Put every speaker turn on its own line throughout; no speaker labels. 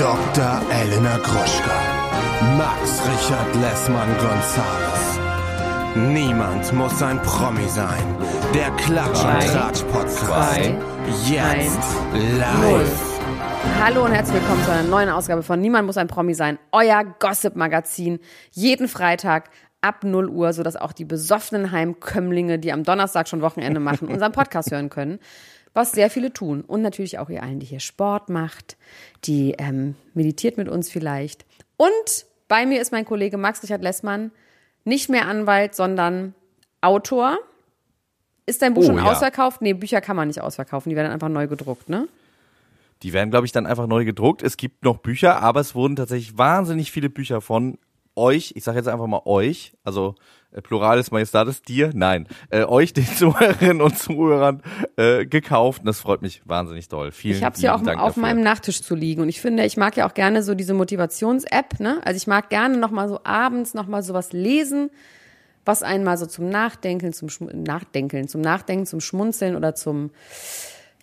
Dr. Elena Gruschka. Max Richard Lessmann Gonzales. Niemand muss ein Promi sein. Der Klatsch und Tratsch Podcast. Jetzt live.
Hallo und herzlich willkommen zu einer neuen Ausgabe von Niemand muss ein Promi sein, euer Gossip-Magazin. Jeden Freitag ab 0 Uhr, sodass auch die besoffenen Heimkömmlinge, die am Donnerstag schon Wochenende machen, unseren Podcast hören können. Was sehr viele tun. Und natürlich auch ihr allen, die hier Sport macht, die ähm, meditiert mit uns vielleicht. Und bei mir ist mein Kollege Max Richard Lessmann, nicht mehr Anwalt, sondern Autor. Ist dein Buch
Oh,
schon
ja.
ausverkauft? Nee, Bücher kann man nicht ausverkaufen, die werden einfach neu gedruckt, ne?
Die werden, glaube ich, dann einfach neu gedruckt. Es gibt noch Bücher, aber es wurden tatsächlich wahnsinnig viele Bücher von euch, ich sage jetzt einfach mal euch, also äh, Pluralis Majestatis, dir, nein, äh, euch, den Zuhörerinnen und Zuhörern, äh, gekauft. Und das freut mich wahnsinnig doll. Vielen,
Ich habe es ja auch
Dank
auf
dafür.
meinem Nachttisch zu liegen und ich finde, ich mag ja auch gerne so diese Motivations-App, ne? Also ich mag gerne noch mal so abends noch mal sowas lesen, was einen mal so zum Nachdenken, zum Schm Nachdenken, zum Nachdenken, zum Schmunzeln oder zum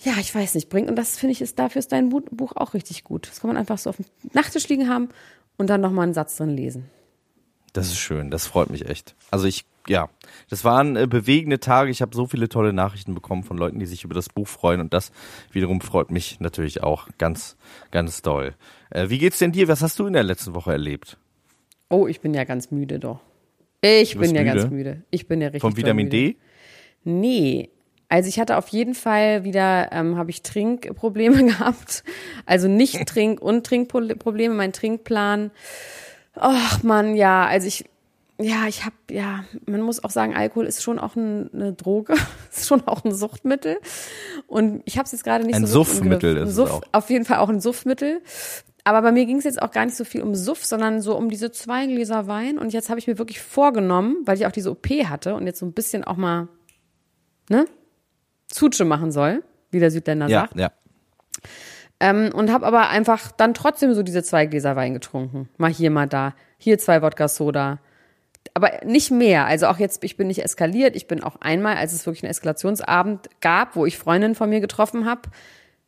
ja, ich weiß nicht, bringt und das finde ich ist dafür ist dein Bu- Buch auch richtig gut. Das kann man einfach so auf dem Nachttisch liegen haben und dann noch mal einen Satz drin lesen.
Das ist schön, das freut mich echt. Also ich, ja, das waren äh, bewegende Tage. Ich habe so viele tolle Nachrichten bekommen von Leuten, die sich über das Buch freuen und das wiederum freut mich natürlich auch ganz, ganz doll. Äh, wie geht's denn dir? Was hast du in der letzten Woche erlebt?
Oh, ich bin ja ganz müde doch. Ich bin ja
müde?
ganz müde. Ich bin ja richtig
Vom
doll
Vitamin
müde.
D?
Nee. Also ich hatte auf jeden Fall wieder, ähm, habe ich Trinkprobleme gehabt. Also nicht Trink- und Trinkprobleme, mein Trinkplan. Ach man, ja, also ich, ja, ich habe, ja, man muss auch sagen, Alkohol ist schon auch ein, eine Droge, ist schon auch ein Suchtmittel. Und ich habe es jetzt gerade nicht
Ein
so
Suffmittel ist
Ein
es
Suff,
auch.
Auf jeden Fall auch ein Suffmittel. Aber bei mir ging es jetzt auch gar nicht so viel um Suff, sondern so um diese zwei Gläser Wein. Und jetzt habe ich mir wirklich vorgenommen, weil ich auch diese OP hatte und jetzt so ein bisschen auch mal, ne, Zutsche machen soll, wie der Südländer
Ja,
sagt.
ja.
Ähm, und habe aber einfach dann trotzdem so diese zwei Gläser Wein getrunken. Mal hier, mal da. Hier zwei Wodka Soda. Aber nicht mehr. Also auch jetzt, ich bin nicht eskaliert. Ich bin auch einmal, als es wirklich einen Eskalationsabend gab, wo ich Freundinnen von mir getroffen habe,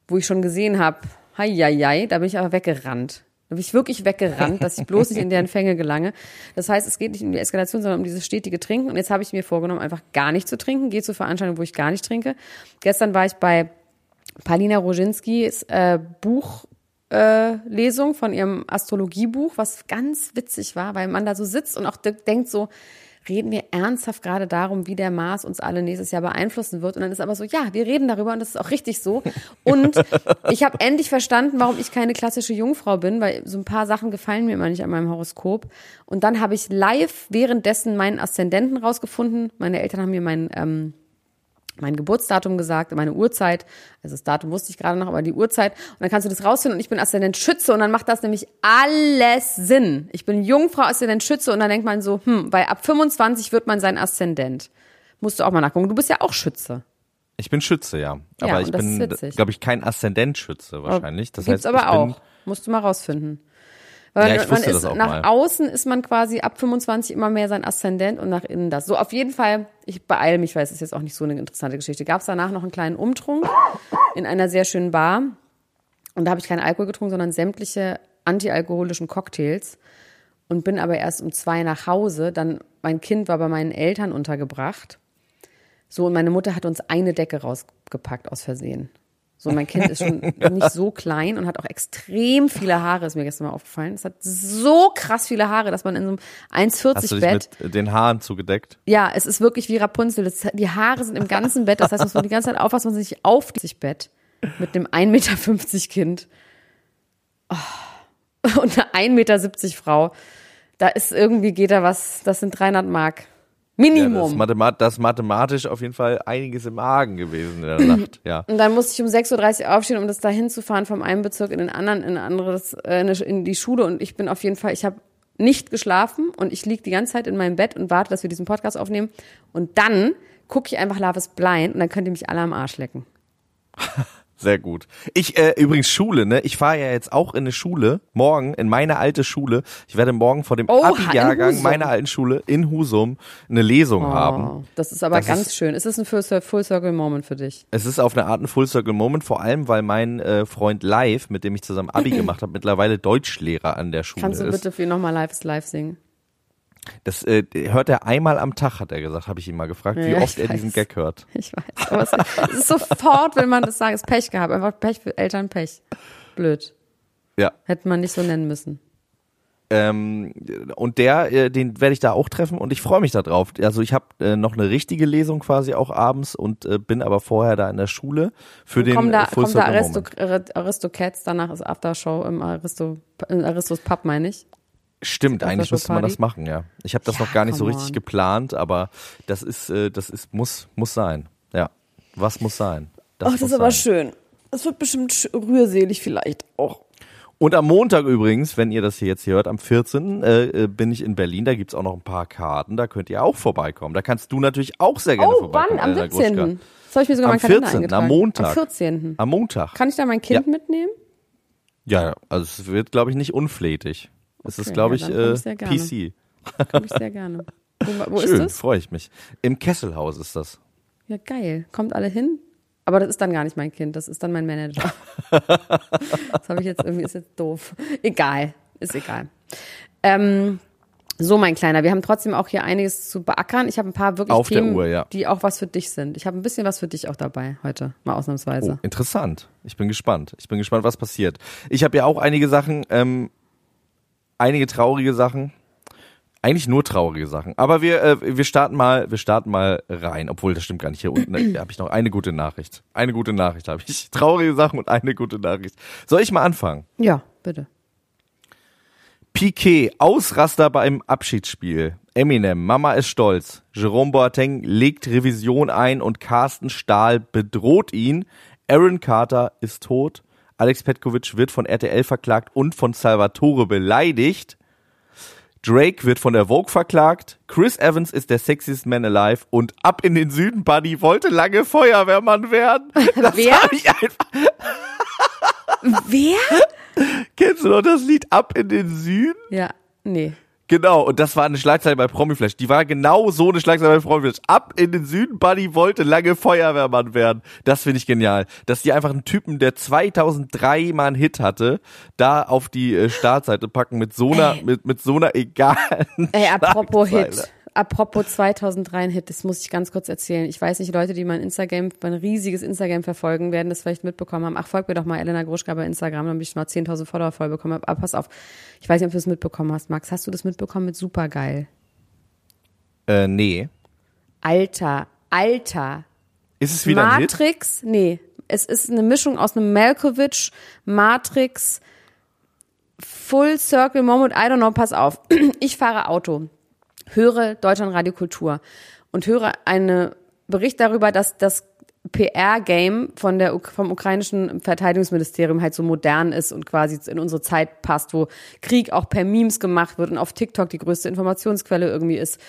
wo ich schon gesehen habe, hei, hei, hei, da bin ich aber weggerannt. Da bin ich wirklich weggerannt, dass ich bloß nicht in deren Fänge gelange. Das heißt, es geht nicht um die Eskalation, sondern um dieses stetige Trinken. Und jetzt habe ich mir vorgenommen, einfach gar nicht zu trinken. Gehe zu Veranstaltungen, wo ich gar nicht trinke. Gestern war ich bei Palina Roginskis äh, Buchlesung äh, Lesung von ihrem Astrologiebuch, was ganz witzig war, weil man da so sitzt und auch de- denkt so, reden wir ernsthaft gerade darum, wie der Mars uns alle nächstes Jahr beeinflussen wird. Und dann ist aber so, ja, wir reden darüber und das ist auch richtig so. Und ich habe endlich verstanden, warum ich keine klassische Jungfrau bin, weil so ein paar Sachen gefallen mir immer nicht an meinem Horoskop. Und dann habe ich live währenddessen meinen Aszendenten rausgefunden. Meine Eltern haben mir meinen ähm, mein Geburtsdatum gesagt, meine Uhrzeit. Also das Datum wusste ich gerade noch, aber die Uhrzeit. Und dann kannst du das rausfinden und ich bin Aszendent Schütze und dann macht das nämlich alles Sinn. Ich bin Jungfrau Aszendent Schütze und dann denkt man so, hm, weil ab 25 wird man sein Aszendent. Musst du auch mal nachgucken. Du bist ja auch Schütze.
Ich bin Schütze, ja.
Ja,
Aber
und
ich bin, glaube ich, kein Aszendentschütze wahrscheinlich. Das
Gibt's
heißt,
aber auch. Musst du mal rausfinden. Weil
Ja,
man,
ich
man
das
ist nach
mal.
außen ist man quasi ab 25 immer mehr sein Aszendent und nach innen das. So, auf jeden Fall, ich beeile mich, weil es ist jetzt auch nicht so eine interessante Geschichte. Gab es danach noch einen kleinen Umtrunk in einer sehr schönen Bar. Und da habe ich keinen Alkohol getrunken, sondern sämtliche antialkoholischen Cocktails. Und bin aber erst um zwei nach Hause. Dann, mein Kind war bei meinen Eltern untergebracht. So, und meine Mutter hat uns eine Decke rausgepackt aus Versehen. So, mein Kind ist schon nicht so klein und hat auch extrem viele Haare, ist mir gestern mal aufgefallen. Es hat so krass viele Haare, dass man in so einem
hast du
1,40
dich
Bett,
mit den Haaren zugedeckt?
ja, es ist wirklich wie Rapunzel. Das, die Haare sind im ganzen Bett. Das heißt, man muss die ganze Zeit aufpassen, dass man sich auf dieses Bett mit einem 1,50 Meter Kind oh, und einer 1,70 Meter Frau. Da ist irgendwie, geht da was, das sind 300 Mark.
Ja, das,
Minimum.
Mathemat das mathematisch auf jeden Fall einiges im Argen gewesen in der Nacht, ja.
Und dann musste ich um 6.30 Uhr aufstehen, um das da hinzufahren vom einen Bezirk in den anderen, in anderes, äh, in die Schule. Und ich bin auf jeden Fall, ich habe nicht geschlafen und ich lieg die ganze Zeit in meinem Bett und warte, dass wir diesen Podcast aufnehmen. Und dann gucke ich einfach Love is Blind und dann könnt ihr mich alle am Arsch lecken.
Sehr gut. Ich äh, übrigens Schule, ne? Ich fahre ja jetzt auch in eine Schule morgen in meine alte Schule. Ich werde morgen vor dem
in
Abi-Jahrgang meiner alten Schule in Husum eine Lesung
Oh,
haben.
das ist aber
Das
ganz
ist-
schön. Ist es ein Full, Circle Moment für dich?
Es ist auf eine Art ein Full Circle Moment, vor allem weil mein äh, Freund Live, mit dem ich zusammen Abi gemacht habe, mittlerweile Deutschlehrer an der Schule
Kannst du
ist.
bitte für ihn nochmal Live is Live singen?
Das äh, hört er einmal am Tag, hat er gesagt, habe ich ihn mal gefragt, wie
Ja,
oft er diesen
weiß.
Gag hört.
Ich weiß. Aber es, es ist sofort, wenn man das sagt, ist Pech gehabt. Einfach Pech für Eltern, Pech. Blöd.
Ja.
Hätte man nicht so nennen müssen.
Ähm, und der, äh, den werde ich da auch treffen und ich freue mich da drauf. Also ich habe äh, noch eine richtige Lesung quasi auch abends und äh, bin aber vorher da in der Schule für den
Kommen da,
Full
kommen da Aristo, Aristocats, danach ist Aftershow im Aristo, in Aristos Pub, meine ich.
Stimmt, eigentlich müsste man das machen, ja. Ich habe das
Ja,
noch gar nicht so richtig
on.
geplant, aber das ist, äh, das ist, muss, muss sein. Ja, was muss sein?
Ach, das ist aber
sein.
schön. Das wird bestimmt rührselig vielleicht auch.
Und am Montag übrigens, wenn ihr das hier jetzt hier hört, am 14. Äh, äh, bin ich in Berlin, da gibt's auch noch ein paar Karten, da könnt ihr auch vorbeikommen. Da kannst du natürlich auch sehr gerne
Oh,
vorbeikommen.
wann? Am
Elena
17.
Gruschka.
Das habe ich mir sogar
Am
in meinen Kalender
14., am. Montag.
Am 14.
Am Montag.
Kann ich da mein Kind
Ja.
mitnehmen?
Ja, also es wird, glaube ich, nicht unflätig. Es
Okay,
ist, glaube
ja,
ich, äh,
ich sehr gerne.
PC.
Komme ich sehr gerne. Wo, wo ist
Schön,
das?
freue ich mich. Im Kesselhaus ist das.
Ja, geil. Kommt alle hin? Aber das ist dann gar nicht mein Kind, das ist dann mein Manager. das habe ich jetzt irgendwie, ist jetzt doof. Egal, ist egal. Ähm, so, mein Kleiner, wir haben trotzdem auch hier einiges zu beackern. Ich habe ein paar wirklich
Auf
Themen,
Uhr, ja.
die auch was für dich sind. Ich habe ein bisschen was für dich auch dabei heute, mal ausnahmsweise.
Oh, interessant. Ich bin gespannt. Ich bin gespannt, was passiert. Ich habe ja auch einige Sachen, ähm, einige traurige Sachen. Eigentlich nur traurige Sachen. Aber wir, äh, wir starten mal, wir starten mal rein. Obwohl, das stimmt gar nicht. Hier unten äh, habe ich noch eine gute Nachricht. Eine gute Nachricht habe ich. Traurige Sachen und eine gute Nachricht. Soll ich mal anfangen?
Ja, bitte.
Piquet, Ausraster beim Abschiedsspiel. Eminem, Mama ist stolz. Jerome Boateng legt Revision ein und Carsten Stahl bedroht ihn. Aaron Carter ist tot. Alex Petkovic wird von RTL verklagt und von Salvatore beleidigt. Drake wird von der Vogue verklagt. Chris Evans ist der sexiest man alive und ab in den Süden, Buddy wollte lange Feuerwehrmann werden. Das
Wer?
hab ich einfach.
Wer?
Kennst du noch das Lied Ab in den Süden?
Ja, nee.
Genau, und das war eine Schlagzeile bei Promiflash. Die war genau so eine Schlagzeile bei Promiflash. Ab in den Süden, Buddy wollte lange Feuerwehrmann werden. Das finde ich genial. Dass die einfach einen Typen, der 2003 mal einen Hit hatte, da auf die äh, Startseite packen mit so einer, mit, mit so einer egalen
Ey, apropos. Hit. Apropos 2003 ein Hit, das muss ich ganz kurz erzählen. Ich weiß nicht, Leute, die mein Instagram, mein riesiges Instagram verfolgen, werden das vielleicht mitbekommen haben. Ach, folgt mir doch mal Elena Gruschka bei Instagram, damit ich mal 10.000 Follower voll bekommen habe. Aber pass auf, ich weiß nicht, ob du das mitbekommen hast, Max. Hast du das mitbekommen mit Supergeil?
Äh, nee.
Alter, Alter.
Ist es wieder ein Hit?
Matrix, nee. Es ist eine Mischung aus einem Malkovich, Matrix, Full Circle Moment, I don't know, pass auf. Ich fahre Auto, höre Deutschland Radio Kultur und höre einen Bericht darüber, dass das PR-Game von der, vom ukrainischen Verteidigungsministerium halt so modern ist und quasi in unsere Zeit passt, wo Krieg auch per Memes gemacht wird und auf TikTok die größte Informationsquelle irgendwie ist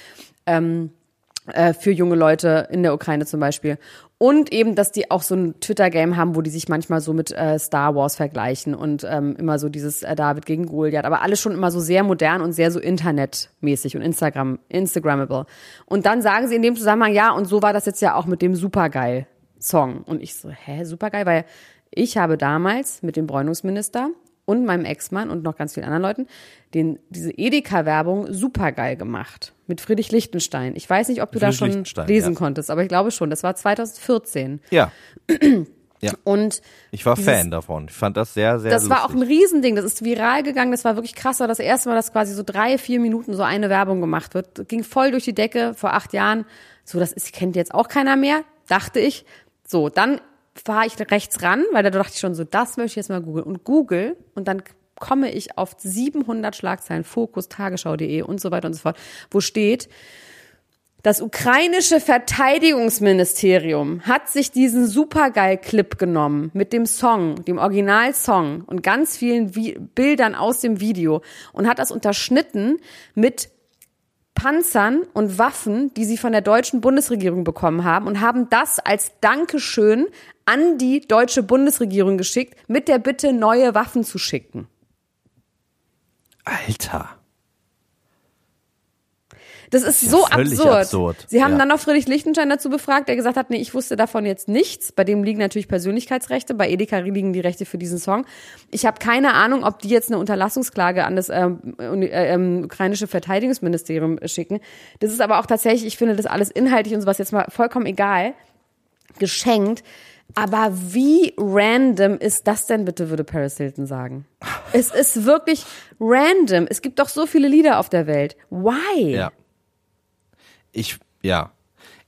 äh, für junge Leute in der Ukraine zum Beispiel. Und eben, dass die auch so ein Twitter-Game haben, wo die sich manchmal so mit äh, Star Wars vergleichen und ähm, immer so dieses äh, David gegen Goliath, aber alles schon immer so sehr modern und sehr so internetmäßig und Instagram, Instagrammable. Und dann sagen sie in dem Zusammenhang, ja, und so war das jetzt ja auch mit dem Supergeil-Song. Und ich so, hä, Supergeil? Weil ich habe damals mit dem Bräunungsminister und meinem Ex-Mann und noch ganz vielen anderen Leuten den, diese Edeka-Werbung supergeil gemacht. Mit Friedrich Lichtenstein. Ich weiß nicht, ob du da schon lesen
ja.
konntest, aber ich glaube schon. Das war 2014.
Ja.
Und
Ich war
Dieses-
Fan davon. Ich fand das sehr, sehr
das war auch
lustig.
ein Riesending. Das ist viral gegangen. Das war wirklich krass. Das war das erste Mal, dass quasi so drei, vier Minuten so eine Werbung gemacht wird. Das ging voll durch die Decke vor acht Jahren. So, das ist, kennt jetzt auch keiner mehr, dachte ich. So, dann fahre ich rechts ran, weil da dachte ich schon so, das möchte ich jetzt mal googeln. Und google und dann komme ich auf 700 Schlagzeilen, Fokus, Tagesschau.de und so weiter und so fort, wo steht, das ukrainische Verteidigungsministerium hat sich diesen Supergeil-Clip genommen mit dem Song, dem Originalsong und ganz vielen Vi Bildern aus dem Video und hat das unterschnitten mit Panzern und Waffen, die sie von der deutschen Bundesregierung bekommen haben und haben das als Dankeschön an die deutsche Bundesregierung geschickt, mit der Bitte, neue Waffen zu schicken.
Alter.
Das ist,
ja
so
völlig
absurd.
absurd.
Sie haben
Ja.
dann noch Friedrich Lichtenstein dazu befragt, der gesagt hat, nee, ich wusste davon jetzt nichts. Bei dem liegen natürlich Persönlichkeitsrechte, bei Edeka liegen die Rechte für diesen Song. Ich habe keine Ahnung, ob die jetzt eine Unterlassungsklage an das ähm, äh, ähm, ukrainische Verteidigungsministerium schicken. Das ist aber auch tatsächlich, ich finde das alles inhaltlich und sowas jetzt mal vollkommen egal, geschenkt. Aber wie random ist das denn bitte, würde Paris Hilton sagen? Es ist wirklich random. Es gibt doch so viele Lieder auf der Welt. Why?
Ja. Ich, ja.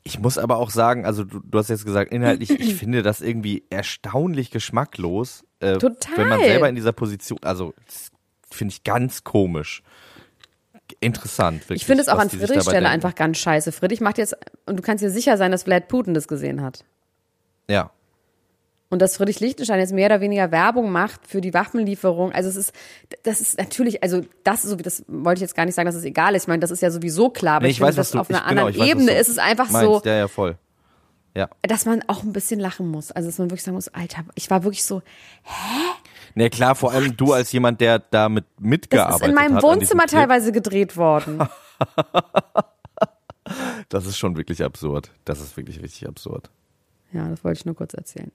Ich muss aber auch sagen, also du, du hast jetzt gesagt, inhaltlich, ich finde das irgendwie erstaunlich geschmacklos. Äh,
Total.
Wenn man selber in dieser Position, also finde ich ganz komisch. Interessant, wirklich.
Ich finde es auch an Friedrichs Stelle
denken.
einfach ganz scheiße. Friedrich macht jetzt, und du kannst dir sicher sein, dass Vlad Putin das gesehen hat.
Ja.
Und dass Friedrich Lichtenstein jetzt mehr oder weniger Werbung macht für die Waffenlieferung. Also es ist, das ist natürlich, also das ist so, das wollte ich jetzt gar nicht sagen, dass es egal ist. Ich meine, das ist ja sowieso klar, aber
Nee,
ich,
ich
finde,
weiß, was
dass
du,
auf einer
genau,
anderen
ich weiß,
Ebene ist es einfach
meinst.
so,
Ja, ja, voll. Ja.
dass man auch ein bisschen lachen muss. Also dass man wirklich sagen muss, Alter, ich war wirklich so,
Nee, klar, vor allem du als jemand, der damit
das
mitgearbeitet
ist in meinem
hat.
Wohnzimmer teilweise gedreht worden.
Das ist schon wirklich absurd. Das ist wirklich richtig absurd.
ja, das wollte ich nur kurz erzählen.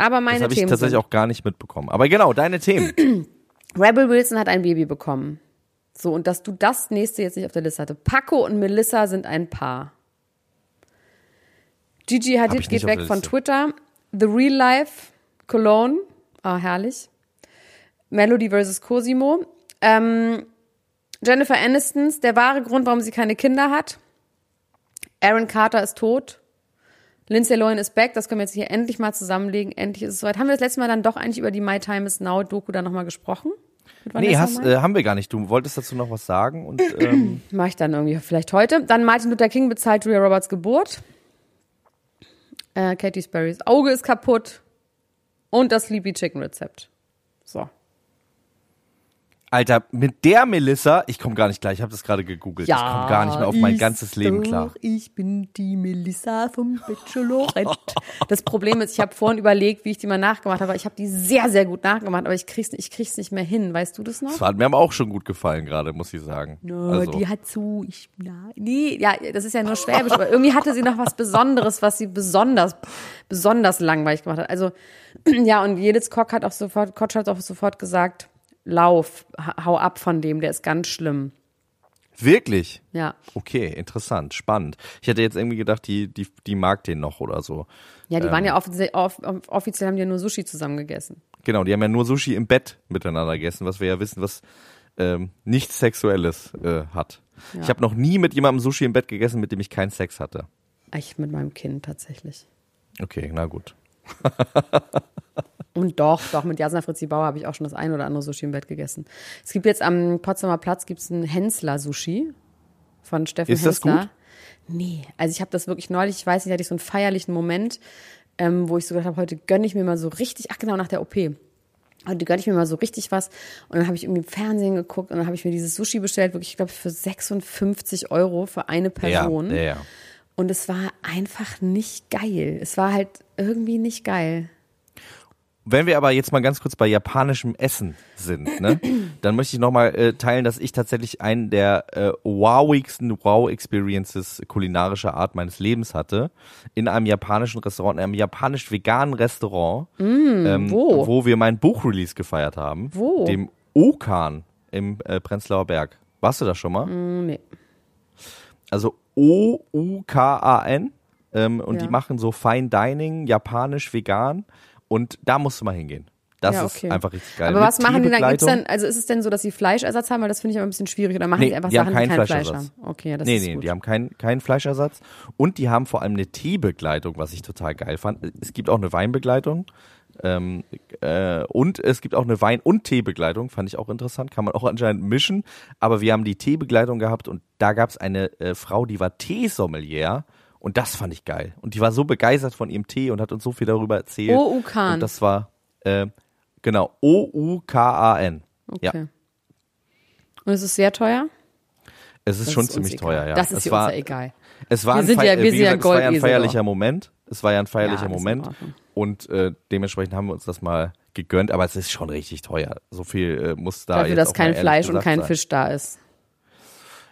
Aber
Das
meine
habe ich
Themen
tatsächlich auch gar nicht mitbekommen. Aber genau, deine Themen.
Rebel Wilson hat ein Baby bekommen. So, und dass du das nächste jetzt nicht auf der Liste hatte. Paco und Melissa sind ein Paar. Gigi Hadid geht weg von. Twitter. The Real Life, Cologne. Ah, herrlich. Melody versus Cosimo. Ähm, Jennifer Anistons, der wahre Grund, warum sie keine Kinder hat. Aaron Carter ist tot. Lindsay Lohan ist back. Das können wir jetzt hier endlich mal zusammenlegen. Endlich ist es soweit. Haben wir das letzte Mal dann doch eigentlich über die My Time is Now Doku dann nochmal gesprochen?
Nee, hast, äh, haben wir gar nicht. Du wolltest dazu noch was sagen und ähm,
Mach ich dann irgendwie vielleicht heute. Dann Martin Luther King bezahlt Julia Roberts Geburt. Äh, Katy Sperrys Auge ist kaputt. Und das Sleepy Chicken Rezept. So.
Alter, mit der Melissa, ich komme gar nicht klar, ich habe das gerade gegoogelt. ich komme gar nicht mehr auf mein ganzes Leben
doch,
klar.
Ich bin die Melissa vom Bachelorette. das Problem ist, ich habe vorhin überlegt, wie ich die mal nachgemacht habe. Ich habe die sehr, sehr gut nachgemacht, aber ich krieg's, ich krieg's nicht mehr hin. Weißt du das noch?
Das hat mir aber auch schon gut gefallen gerade, muss ich sagen.
No,
also,
die hat zu, ich, na, nee, ja, das ist ja nur Schwäbisch, aber irgendwie hatte sie noch was Besonderes, was sie besonders, besonders langweilig gemacht hat. Also, ja, und Jeditz Koch hat auch sofort, Kotsch hat auch sofort gesagt, lauf, ha- hau ab von dem, der ist ganz schlimm.
wirklich?
Ja.
Okay, interessant, spannend. Ich hätte jetzt irgendwie gedacht, die, die, die mag den noch oder so.
Ja, die waren ja offiziell, off, offiziell haben die ja nur Sushi zusammen gegessen.
Genau, die haben ja nur Sushi im Bett miteinander gegessen, was wir ja wissen, was ähm, nichts Sexuelles äh, hat.
Ja.
Ich habe noch nie mit jemandem Sushi im Bett gegessen, mit dem ich keinen Sex hatte.
Ich mit meinem Kind tatsächlich.
Okay, na gut.
Und doch, doch, mit Jasna Fritzi Bauer habe ich auch schon das ein oder andere Sushi im Bett gegessen. Es gibt jetzt am Potsdamer Platz gibt's ein Hensler-Sushi von Steffen
Ist das
Hensler.
gut?
Nee, also ich habe das wirklich neulich, ich weiß nicht, hatte ich so einen feierlichen Moment, ähm, wo ich so gedacht habe, heute gönne ich mir mal so richtig, ach genau, nach der OP. Heute gönne ich mir mal so richtig was. Und dann habe ich irgendwie im Fernsehen geguckt und dann habe ich mir dieses Sushi bestellt, wirklich, ich glaube, für 56 Euro für eine Person.
Ja, ja.
Und es war einfach nicht geil. Es war halt irgendwie nicht geil.
Wenn wir aber jetzt mal ganz kurz bei japanischem Essen sind, ne, dann möchte ich nochmal äh, teilen, dass ich tatsächlich einen der äh, wowigsten Wow-Experiences kulinarischer Art meines Lebens hatte. In einem japanischen Restaurant, in einem japanisch-veganen Restaurant, ähm,
wo?
wo wir mein Buchrelease gefeiert haben.
Wo?
Dem Okan im äh, Prenzlauer Berg. Warst du da schon mal?
Hm, Nee.
also O-U-K-A-N. Ähm, und
Ja.
die machen so Fine Dining, japanisch, vegan. Und da musst du mal hingehen. Das
Ja,
ist
okay.
einfach richtig geil.
Aber
Mit
was machen die dann? Gibt's dann? Also ist es denn so, dass sie Fleischersatz haben? Weil das finde ich aber ein bisschen schwierig. Oder machen
Nee,
die einfach
die
Sachen,
keinen
die kein Fleisch haben? Okay, das
nee,
ist
nee,
gut.
die haben keinen keinen Fleischersatz. Und die haben vor allem eine Teebegleitung, was ich total geil fand. Es gibt auch eine Weinbegleitung. Ähm, äh, und es gibt auch eine Wein- und Teebegleitung, fand ich auch interessant, kann man auch anscheinend mischen. Aber wir haben die Teebegleitung gehabt und da gab es eine äh, Frau, die war Teesommelier und das fand ich geil. Und die war so begeistert von ihrem Tee und hat uns so viel darüber erzählt.
O-U-Kan.
Und das war, äh, genau, O-U-K-A-N.
Okay.
Ja.
Und es ist sehr teuer?
Es ist
Das
schon
ist
ziemlich teuer, ja.
Das ist
es war,
uns ja egal.
Es war,
Wir
ein,
sind ja- wir sind ja
gesagt, es war ja ein feierlicher
auch.
Moment. Es war ja ein feierlicher
Ja,
Moment. Und äh, dementsprechend haben wir uns das mal gegönnt, aber es ist schon richtig teuer. So viel äh, muss da
Dafür,
jetzt
dass kein Fleisch und kein
sein.
Fisch da ist.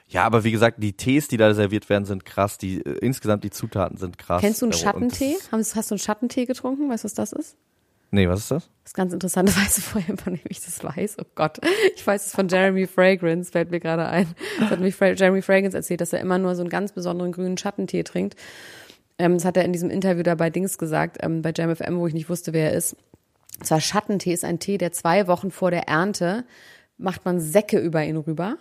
Ja, aber wie gesagt, die Tees, die da serviert werden, sind krass. Die äh, insgesamt die Zutaten sind krass.
Kennst du einen
und
Schattentee? Hast, hast du einen Schattentee getrunken? Weißt du, was das ist?
Nee, was ist das?
Das ist ganz interessant, weißt du vorher, von dem ich das weiß. Oh Gott. Ich weiß es von Jeremy Fragrance, fällt mir gerade ein. Das hat mich Fra Jeremy Fragrance erzählt, dass er immer nur so einen ganz besonderen grünen Schattentee trinkt. Ähm, das hat er in diesem Interview da bei Dings gesagt, ähm, bei JamFM, wo ich nicht wusste, wer er ist. Und zwar Schattentee ist ein Tee, der zwei Wochen vor der Ernte macht man Säcke über ihn rüber.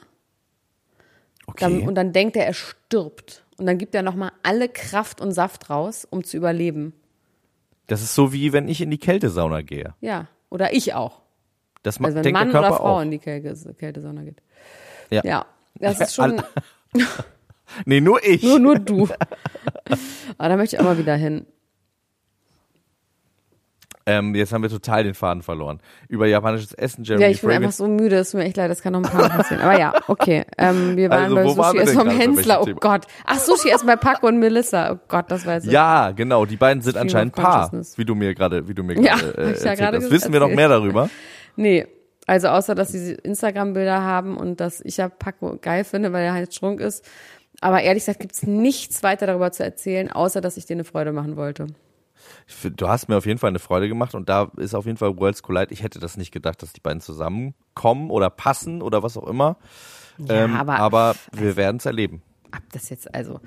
Dann, und dann denkt er, er stirbt. Und dann gibt er nochmal alle Kraft und Saft raus, um zu überleben.
Das ist so wie wenn ich in die Kältesauna gehe.
Ja. Oder ich auch.
Das macht
Also wenn Mann oder Frau
auch.
in die Kälte, Kältesauna geht.
Ja.
Ja, das ist schon
Nee, nur ich.
nur, nur du. Aber da möchte ich auch mal wieder hin.
Ähm, jetzt haben wir total den Faden verloren. Über japanisches Essen, Jeremy
Ja, ich bin einfach so müde, es tut mir echt leid, das kann noch ein paar Mal passieren. Aber ja, okay. Ähm, wir waren
Also,
bei Sushi
denn
vom Hensler. Oh? Gott. Ach, Sushi essen bei Paco und Melissa. Oh Gott, das war jetzt.
Ja, genau. Die beiden sind
Stream
anscheinend Paar, wie du mir gerade, wie du mir
Ja,
gerade äh,
ich ja
erzählt
gerade
hast. Wissen wir noch mehr darüber?
Nee. Also außer, dass sie Instagram-Bilder haben und dass ich ja Paco geil finde, weil er halt Strunk ist. Aber ehrlich gesagt gibt's nichts weiter darüber zu erzählen, außer dass ich dir eine Freude machen wollte.
Du hast mir auf jeden Fall eine Freude gemacht und da ist auf jeden Fall Worlds Collide. Ich hätte das nicht gedacht, dass die beiden zusammenkommen oder passen oder was auch immer.
Ja,
ähm,
aber-
aber wir werden es erleben.
Ob das jetzt, also,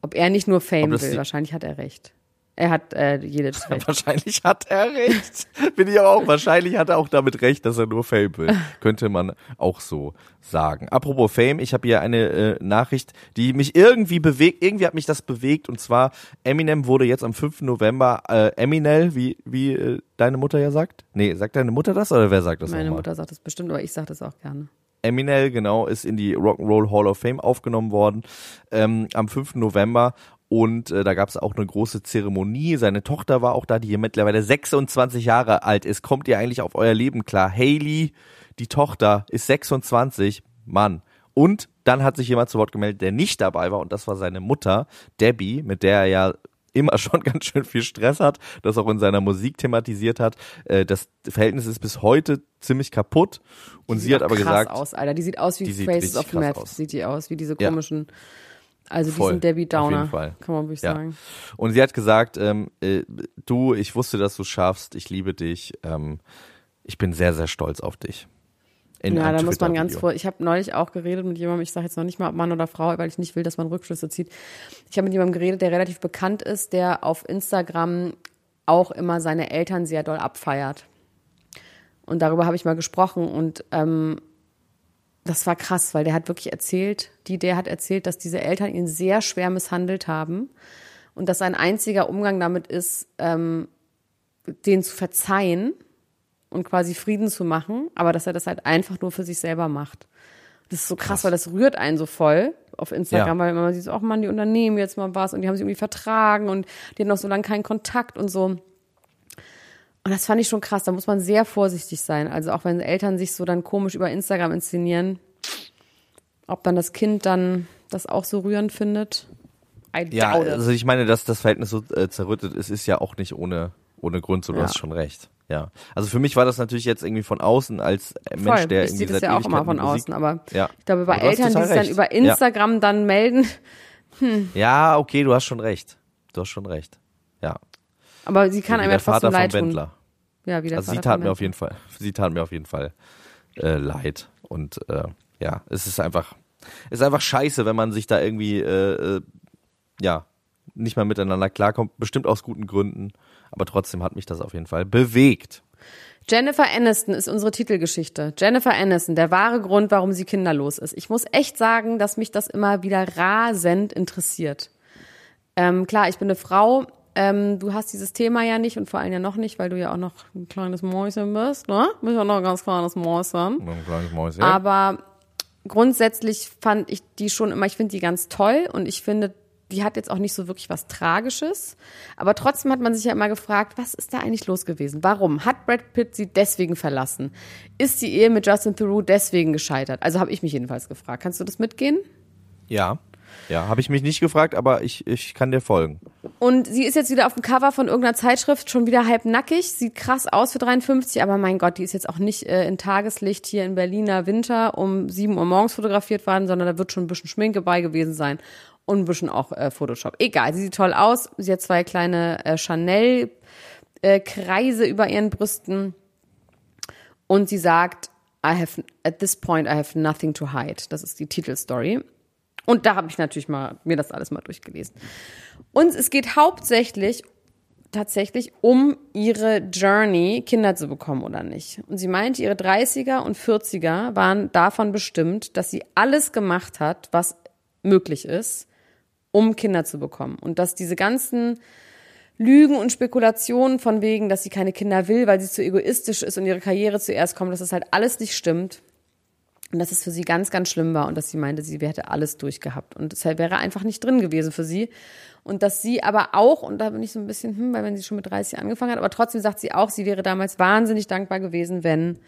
ob er nicht nur Fame will, wahrscheinlich hat er recht. Er hat äh, jedes Recht.
Wahrscheinlich hat er recht. Bin ich aber auch. Wahrscheinlich hat er auch damit recht, dass er nur Fame will. Könnte man auch so sagen. Apropos Fame, ich habe hier eine äh, Nachricht, die mich irgendwie bewegt. Irgendwie hat mich das bewegt. Und zwar, Eminem wurde jetzt am 5. November äh, Eminel, wie, wie äh, deine Mutter ja sagt. Nee, sagt deine Mutter das oder wer sagt das
Meine? Mutter sagt das bestimmt, aber ich sage das auch gerne.
Eminel, genau, ist in die Rock'n'Roll Hall of Fame aufgenommen worden ähm, am 5. November. Und äh, da gab es auch eine große Zeremonie. Seine Tochter war auch da, die hier mittlerweile 26 Jahre alt ist. Kommt ihr eigentlich auf euer Leben klar? Haley, die Tochter, ist 26. Mann. Und dann hat sich jemand zu Wort gemeldet, der nicht dabei war. Und das war seine Mutter, Debbie, mit der er ja immer schon ganz schön viel Stress hat, das auch in seiner Musik thematisiert hat. Äh, Das Verhältnis ist bis heute ziemlich kaputt. Und
Die
sie
sieht
hat aber gesagt,
aus, Alter. Die sieht aus wie
Die sieht
Faces of Meth. Sieht die aus, wie diese
Ja.
Also
Voll,
diesen Debbie
auf
Downer.
jeden Fall.
Kann man wirklich
Ja.
sagen.
Und sie hat gesagt, ähm, äh, du, ich wusste, dass du schaffst, ich liebe dich, ähm, ich bin sehr, sehr stolz auf dich. In
ja, da muss man ganz vor. Ich habe neulich auch geredet mit jemandem, ich sage jetzt noch nicht mal ob Mann oder Frau, weil ich nicht will, dass man Rückschlüsse zieht. Ich habe mit jemandem geredet, der relativ bekannt ist, der auf Instagram auch immer seine Eltern sehr doll abfeiert. Und darüber habe ich mal gesprochen und ähm, das war krass, weil der hat wirklich erzählt, die, der hat erzählt, dass diese Eltern ihn sehr schwer misshandelt haben und dass sein einziger Umgang damit ist, ähm, denen zu verzeihen und quasi Frieden zu machen, aber dass er das halt einfach nur für sich selber macht. Das ist so krass, weil das rührt einen so voll auf Instagram,
Ja.
weil man sieht so, ach man, die unternehmen jetzt mal was und die haben sich irgendwie vertragen und die hatten noch so lange keinen Kontakt und so. Und das fand ich schon krass, da muss man sehr vorsichtig sein. Also auch wenn Eltern sich so dann komisch über Instagram inszenieren, ob dann das Kind dann das auch so rührend findet. I
Ja, also ich meine, dass das Verhältnis so äh, zerrüttet ist, ist ja auch nicht ohne, ohne Grund, so du
Ja.
hast schon recht. Ja. Also für mich war das natürlich jetzt irgendwie von außen als äh, Mensch,
Voll.
der
ich
irgendwie
sehe das ja auch immer von außen, aber
Ja.
ich glaube, bei Eltern, die sich dann über
Ja.
Instagram dann melden,
Ja, okay, du hast schon recht. Du hast schon recht. Ja.
aber sie kann
Wie
einem ja trotzdem
Vater
leid tun.
Wendler.
Ja, wie der
Also sie tat mir auf jeden Fall, sie tat mir auf jeden Fall äh, leid. Und äh, ja, es ist einfach, es ist einfach scheiße, wenn man sich da irgendwie äh, äh, ja nicht mal miteinander klarkommt, bestimmt aus guten Gründen, aber trotzdem hat mich das auf jeden Fall bewegt.
Jennifer Aniston ist unsere Titelgeschichte. Jennifer Aniston, der wahre Grund, warum sie kinderlos ist. Ich muss echt sagen, dass mich das immer wieder rasend interessiert. Ähm, klar, ich bin eine Frau. Ähm, du hast dieses Thema ja nicht und vor allem ja noch nicht, weil du ja auch noch ein kleines Mäuschen bist, ne? Du bist ja noch ein ganz kleines Mäuschen.
Ein kleines Mäuschen.
Aber grundsätzlich fand ich die schon immer, ich finde die ganz toll und ich finde, die hat jetzt auch nicht so wirklich was Tragisches. Aber trotzdem hat man sich ja immer gefragt, was ist da eigentlich los gewesen? Warum? Hat Brad Pitt sie deswegen verlassen? Ist die Ehe mit Justin Theroux deswegen gescheitert? Also habe ich mich jedenfalls gefragt. Kannst du das mitgehen?
Ja. Ja, habe ich mich nicht gefragt, aber ich, ich kann dir folgen.
Und sie ist jetzt wieder auf dem Cover von irgendeiner Zeitschrift, schon wieder halb nackig, sieht krass aus für 53, aber mein Gott, die ist jetzt auch nicht äh, in Tageslicht hier in Berliner Winter um 7 Uhr morgens fotografiert worden, sondern da wird schon ein bisschen Schminke bei gewesen sein und ein bisschen auch äh, Photoshop. Egal, sie sieht toll aus, sie hat zwei kleine äh, Chanel äh, über ihren Brüsten und sie sagt, I have, at this point I have nothing to hide. Das ist die Titelstory. Und da habe ich natürlich mal mir das alles mal durchgelesen. Und es geht hauptsächlich tatsächlich um ihre Journey, Kinder zu bekommen oder nicht. Und sie meinte, ihre 30er und 40er waren davon bestimmt, dass sie alles gemacht hat, was möglich ist, um Kinder zu bekommen. Und dass diese ganzen Lügen und Spekulationen von wegen, dass sie keine Kinder will, weil sie zu egoistisch ist und ihre Karriere zuerst kommt, dass das halt alles nicht stimmt. Und dass es für sie ganz, ganz schlimm war und dass sie meinte, sie hätte alles durchgehabt. Und deshalb wäre einfach nicht drin gewesen für sie. Und dass sie aber auch, und da bin ich so ein bisschen, hm, weil wenn sie schon mit 30 angefangen hat, aber trotzdem sagt sie auch, sie wäre damals wahnsinnig dankbar gewesen, wenn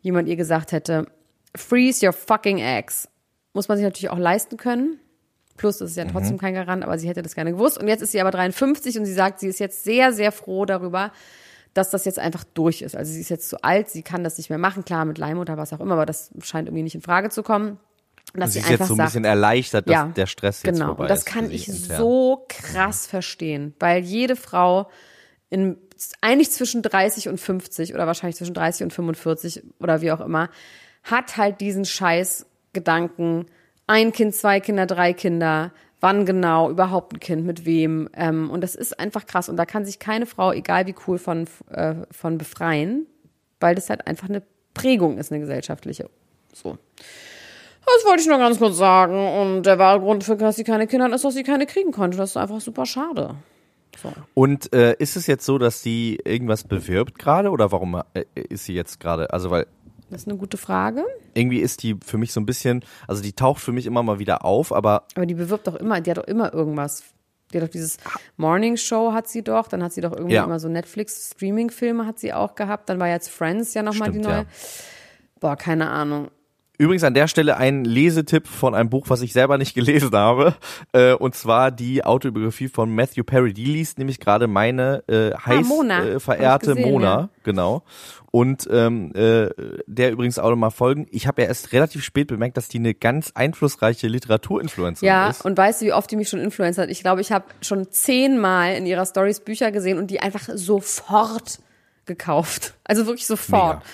jemand ihr gesagt hätte, freeze your fucking eggs. Muss man sich natürlich auch leisten können. Plus, das ist ja trotzdem mhm. kein Garant, aber sie hätte das gerne gewusst. Und jetzt ist sie aber 53 und sie sagt, sie ist jetzt sehr, sehr froh darüber, dass das jetzt einfach durch ist. Also sie ist jetzt zu alt, sie kann das nicht mehr machen, klar mit Leim oder was auch immer, aber das scheint irgendwie nicht in Frage zu kommen.
Dass sie, sie ist jetzt so ein sagt, bisschen erleichtert, dass
ja,
der Stress jetzt
genau.
vorbei
ist. Genau, das kann ich intern. so krass verstehen, weil jede Frau in eigentlich zwischen 30 und 50 oder wahrscheinlich zwischen 30 und 45 oder wie auch immer, hat halt diesen Scheiß Gedanken, ein Kind, zwei Kinder, drei Kinder, wann genau, überhaupt ein Kind, mit wem. Ähm, und das ist einfach krass. Und da kann sich keine Frau, egal wie cool, von, äh, von befreien, weil das halt einfach eine Prägung ist, eine gesellschaftliche. So. Das wollte ich nur ganz kurz sagen. Und der wahre Grund für, dass sie keine Kinder hat, ist, dass sie keine kriegen konnte. Das ist einfach super schade.
So. Und äh, ist es jetzt so, dass sie irgendwas bewirbt gerade oder warum äh, ist sie jetzt gerade? Also weil
das ist eine gute Frage.
Irgendwie ist die für mich so ein bisschen, also die taucht für mich immer mal wieder auf, aber.
Aber die bewirbt doch immer, die hat doch immer irgendwas. Die hat doch dieses Morning Show hat sie doch, dann hat sie doch irgendwie ja. immer so Netflix-Streaming-Filme hat sie auch gehabt, dann war jetzt Friends ja nochmal die neue. Ja. Boah, keine Ahnung.
Übrigens an der Stelle ein Lesetipp von einem Buch, was ich selber nicht gelesen habe, äh, und zwar die Autobiografie von Matthew Perry. Die liest nämlich gerade meine äh, ah, heiß ah, äh, verehrte gesehen, Mona, ja. genau. Und ähm, äh, der übrigens auch nochmal folgen. Ich habe ja erst relativ spät bemerkt, dass die eine ganz einflussreiche Literaturinfluencerin
ja,
ist.
Ja, und weißt du, wie oft die mich schon influenced hat? Ich glaube, ich habe schon zehnmal in ihrer Stories Bücher gesehen und die einfach sofort gekauft. Also wirklich sofort. Mega.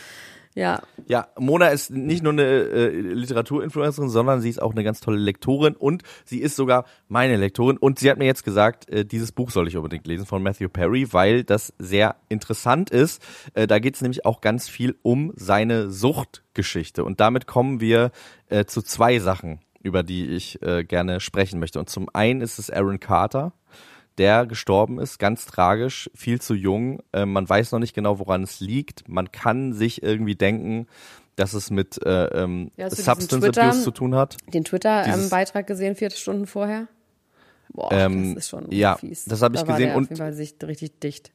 Ja.
Ja, Mona ist nicht nur eine äh, Literaturinfluencerin, sondern sie ist auch eine ganz tolle Lektorin und sie ist sogar meine Lektorin und sie hat mir jetzt gesagt, äh, dieses Buch soll ich unbedingt lesen von Matthew Perry, weil das sehr interessant ist. Äh, da geht es nämlich auch ganz viel um seine Suchtgeschichte und damit kommen wir äh, zu zwei Sachen, über die ich äh, gerne sprechen möchte. Und zum einen ist es Aaron Carter der gestorben ist, ganz tragisch, viel zu jung. Äh, man weiß noch nicht genau, woran es liegt. Man kann sich irgendwie denken, dass es mit äh, ähm, ja, Substance Twitter, Abuse zu tun hat.
Den Twitter-Beitrag ähm, gesehen, vier Stunden vorher.
Boah, ähm, das ist schon ja, fies. Das habe ich da gesehen
war der und auf jeden Fall sich richtig dicht.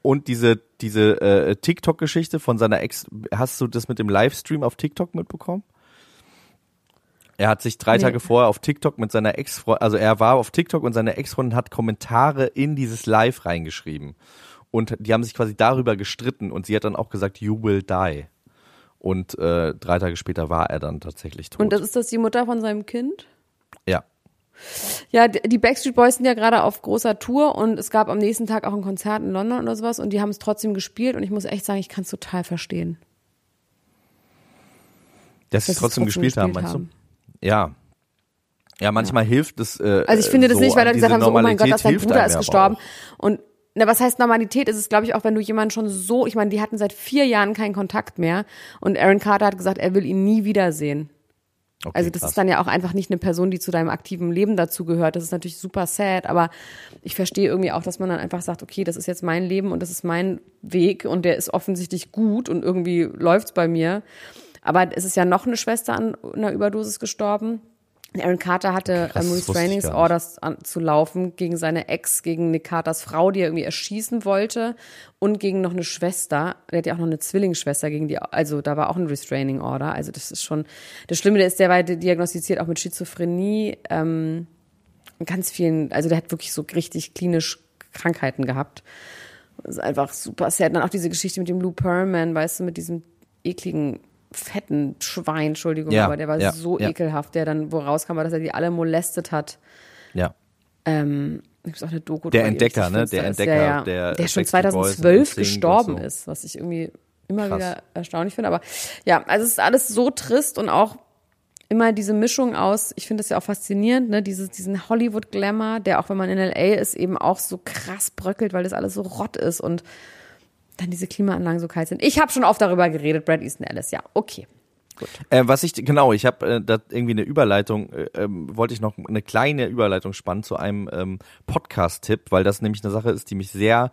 Und diese diese äh, TikTok-Geschichte von seiner Ex, hast du das mit dem Livestream auf TikTok mitbekommen? Er hat sich drei nee. Tage vorher auf TikTok mit seiner Ex-Freundin, also er war auf TikTok und seine Ex-Freundin hat Kommentare in dieses Live reingeschrieben. Und die haben sich quasi darüber gestritten und sie hat dann auch gesagt, you will die. Und äh, drei Tage später war er dann tatsächlich tot.
Und das ist das die Mutter von seinem Kind?
Ja.
Ja, die Backstreet Boys sind ja gerade auf großer Tour und es gab am nächsten Tag auch ein Konzert in London oder sowas und die haben es trotzdem gespielt und ich muss echt sagen, ich kann es total verstehen.
Dass sie es trotzdem, trotzdem gespielt, gespielt haben, meinst du? Ja. Ja, manchmal ja. hilft es. Äh,
also ich finde das so nicht, weil er gesagt haben, so, oh mein Gott, dass dein Bruder ist gestorben. Und na, was heißt Normalität? Ist es, glaube ich, auch, wenn du jemanden schon so, ich meine, die hatten seit vier Jahren keinen Kontakt mehr und Aaron Carter hat gesagt, er will ihn nie wiedersehen. Okay, also das krass. ist dann ja auch einfach nicht eine Person, die zu deinem aktiven Leben dazu gehört. Das ist natürlich super sad, aber ich verstehe irgendwie auch, dass man dann einfach sagt, okay, das ist jetzt mein Leben und das ist mein Weg und der ist offensichtlich gut und irgendwie läuft's bei mir. Aber es ist ja noch eine Schwester an einer Überdosis gestorben. Aaron Carter hatte
Krass,
ähm, Restraining. Orders an, zu laufen gegen seine Ex, gegen Nick Carters Frau, die er irgendwie erschießen wollte und gegen noch eine Schwester. Der hat ja auch noch eine Zwillingsschwester gegen die, also da war auch ein Restraining Order. Also das ist schon, das Schlimme, der ist der war diagnostiziert auch mit Schizophrenie, ähm, ganz vielen, also der hat wirklich so richtig klinisch Krankheiten gehabt. Das ist einfach super sad. Dann auch diese Geschichte mit dem Lou Pearlman, weißt du, mit diesem ekligen, fetten Schwein, Entschuldigung,
Ja,
aber der war
ja,
so
ja.
ekelhaft, der dann, wo rauskam, war, dass er die alle molestet hat.
Ja.
Ähm, gibt auch eine Doku
Der Entdecker, ne? Der
ist.
Entdecker,
ja.
der
der schon
Backstreet Boys und
2012
singt
gestorben
so.
ist, was ich irgendwie immer
Krass.
wieder erstaunlich finde. Aber ja, also es ist alles so trist und auch immer diese Mischung aus, ich finde das ja auch faszinierend, ne, dieses, diesen Hollywood-Glamour, der auch wenn man in L.A. ist, eben auch so krass bröckelt, weil das alles so rott ist und dann diese Klimaanlagen so kalt sind. Ich habe schon oft darüber geredet, Brad Easton Ellis, ja, okay.
Äh, was ich genau, ich habe äh, da irgendwie eine Überleitung, äh, ähm, wollte ich noch eine kleine Überleitung spannen zu einem ähm, Podcast-Tipp, weil das nämlich eine Sache ist, die mich sehr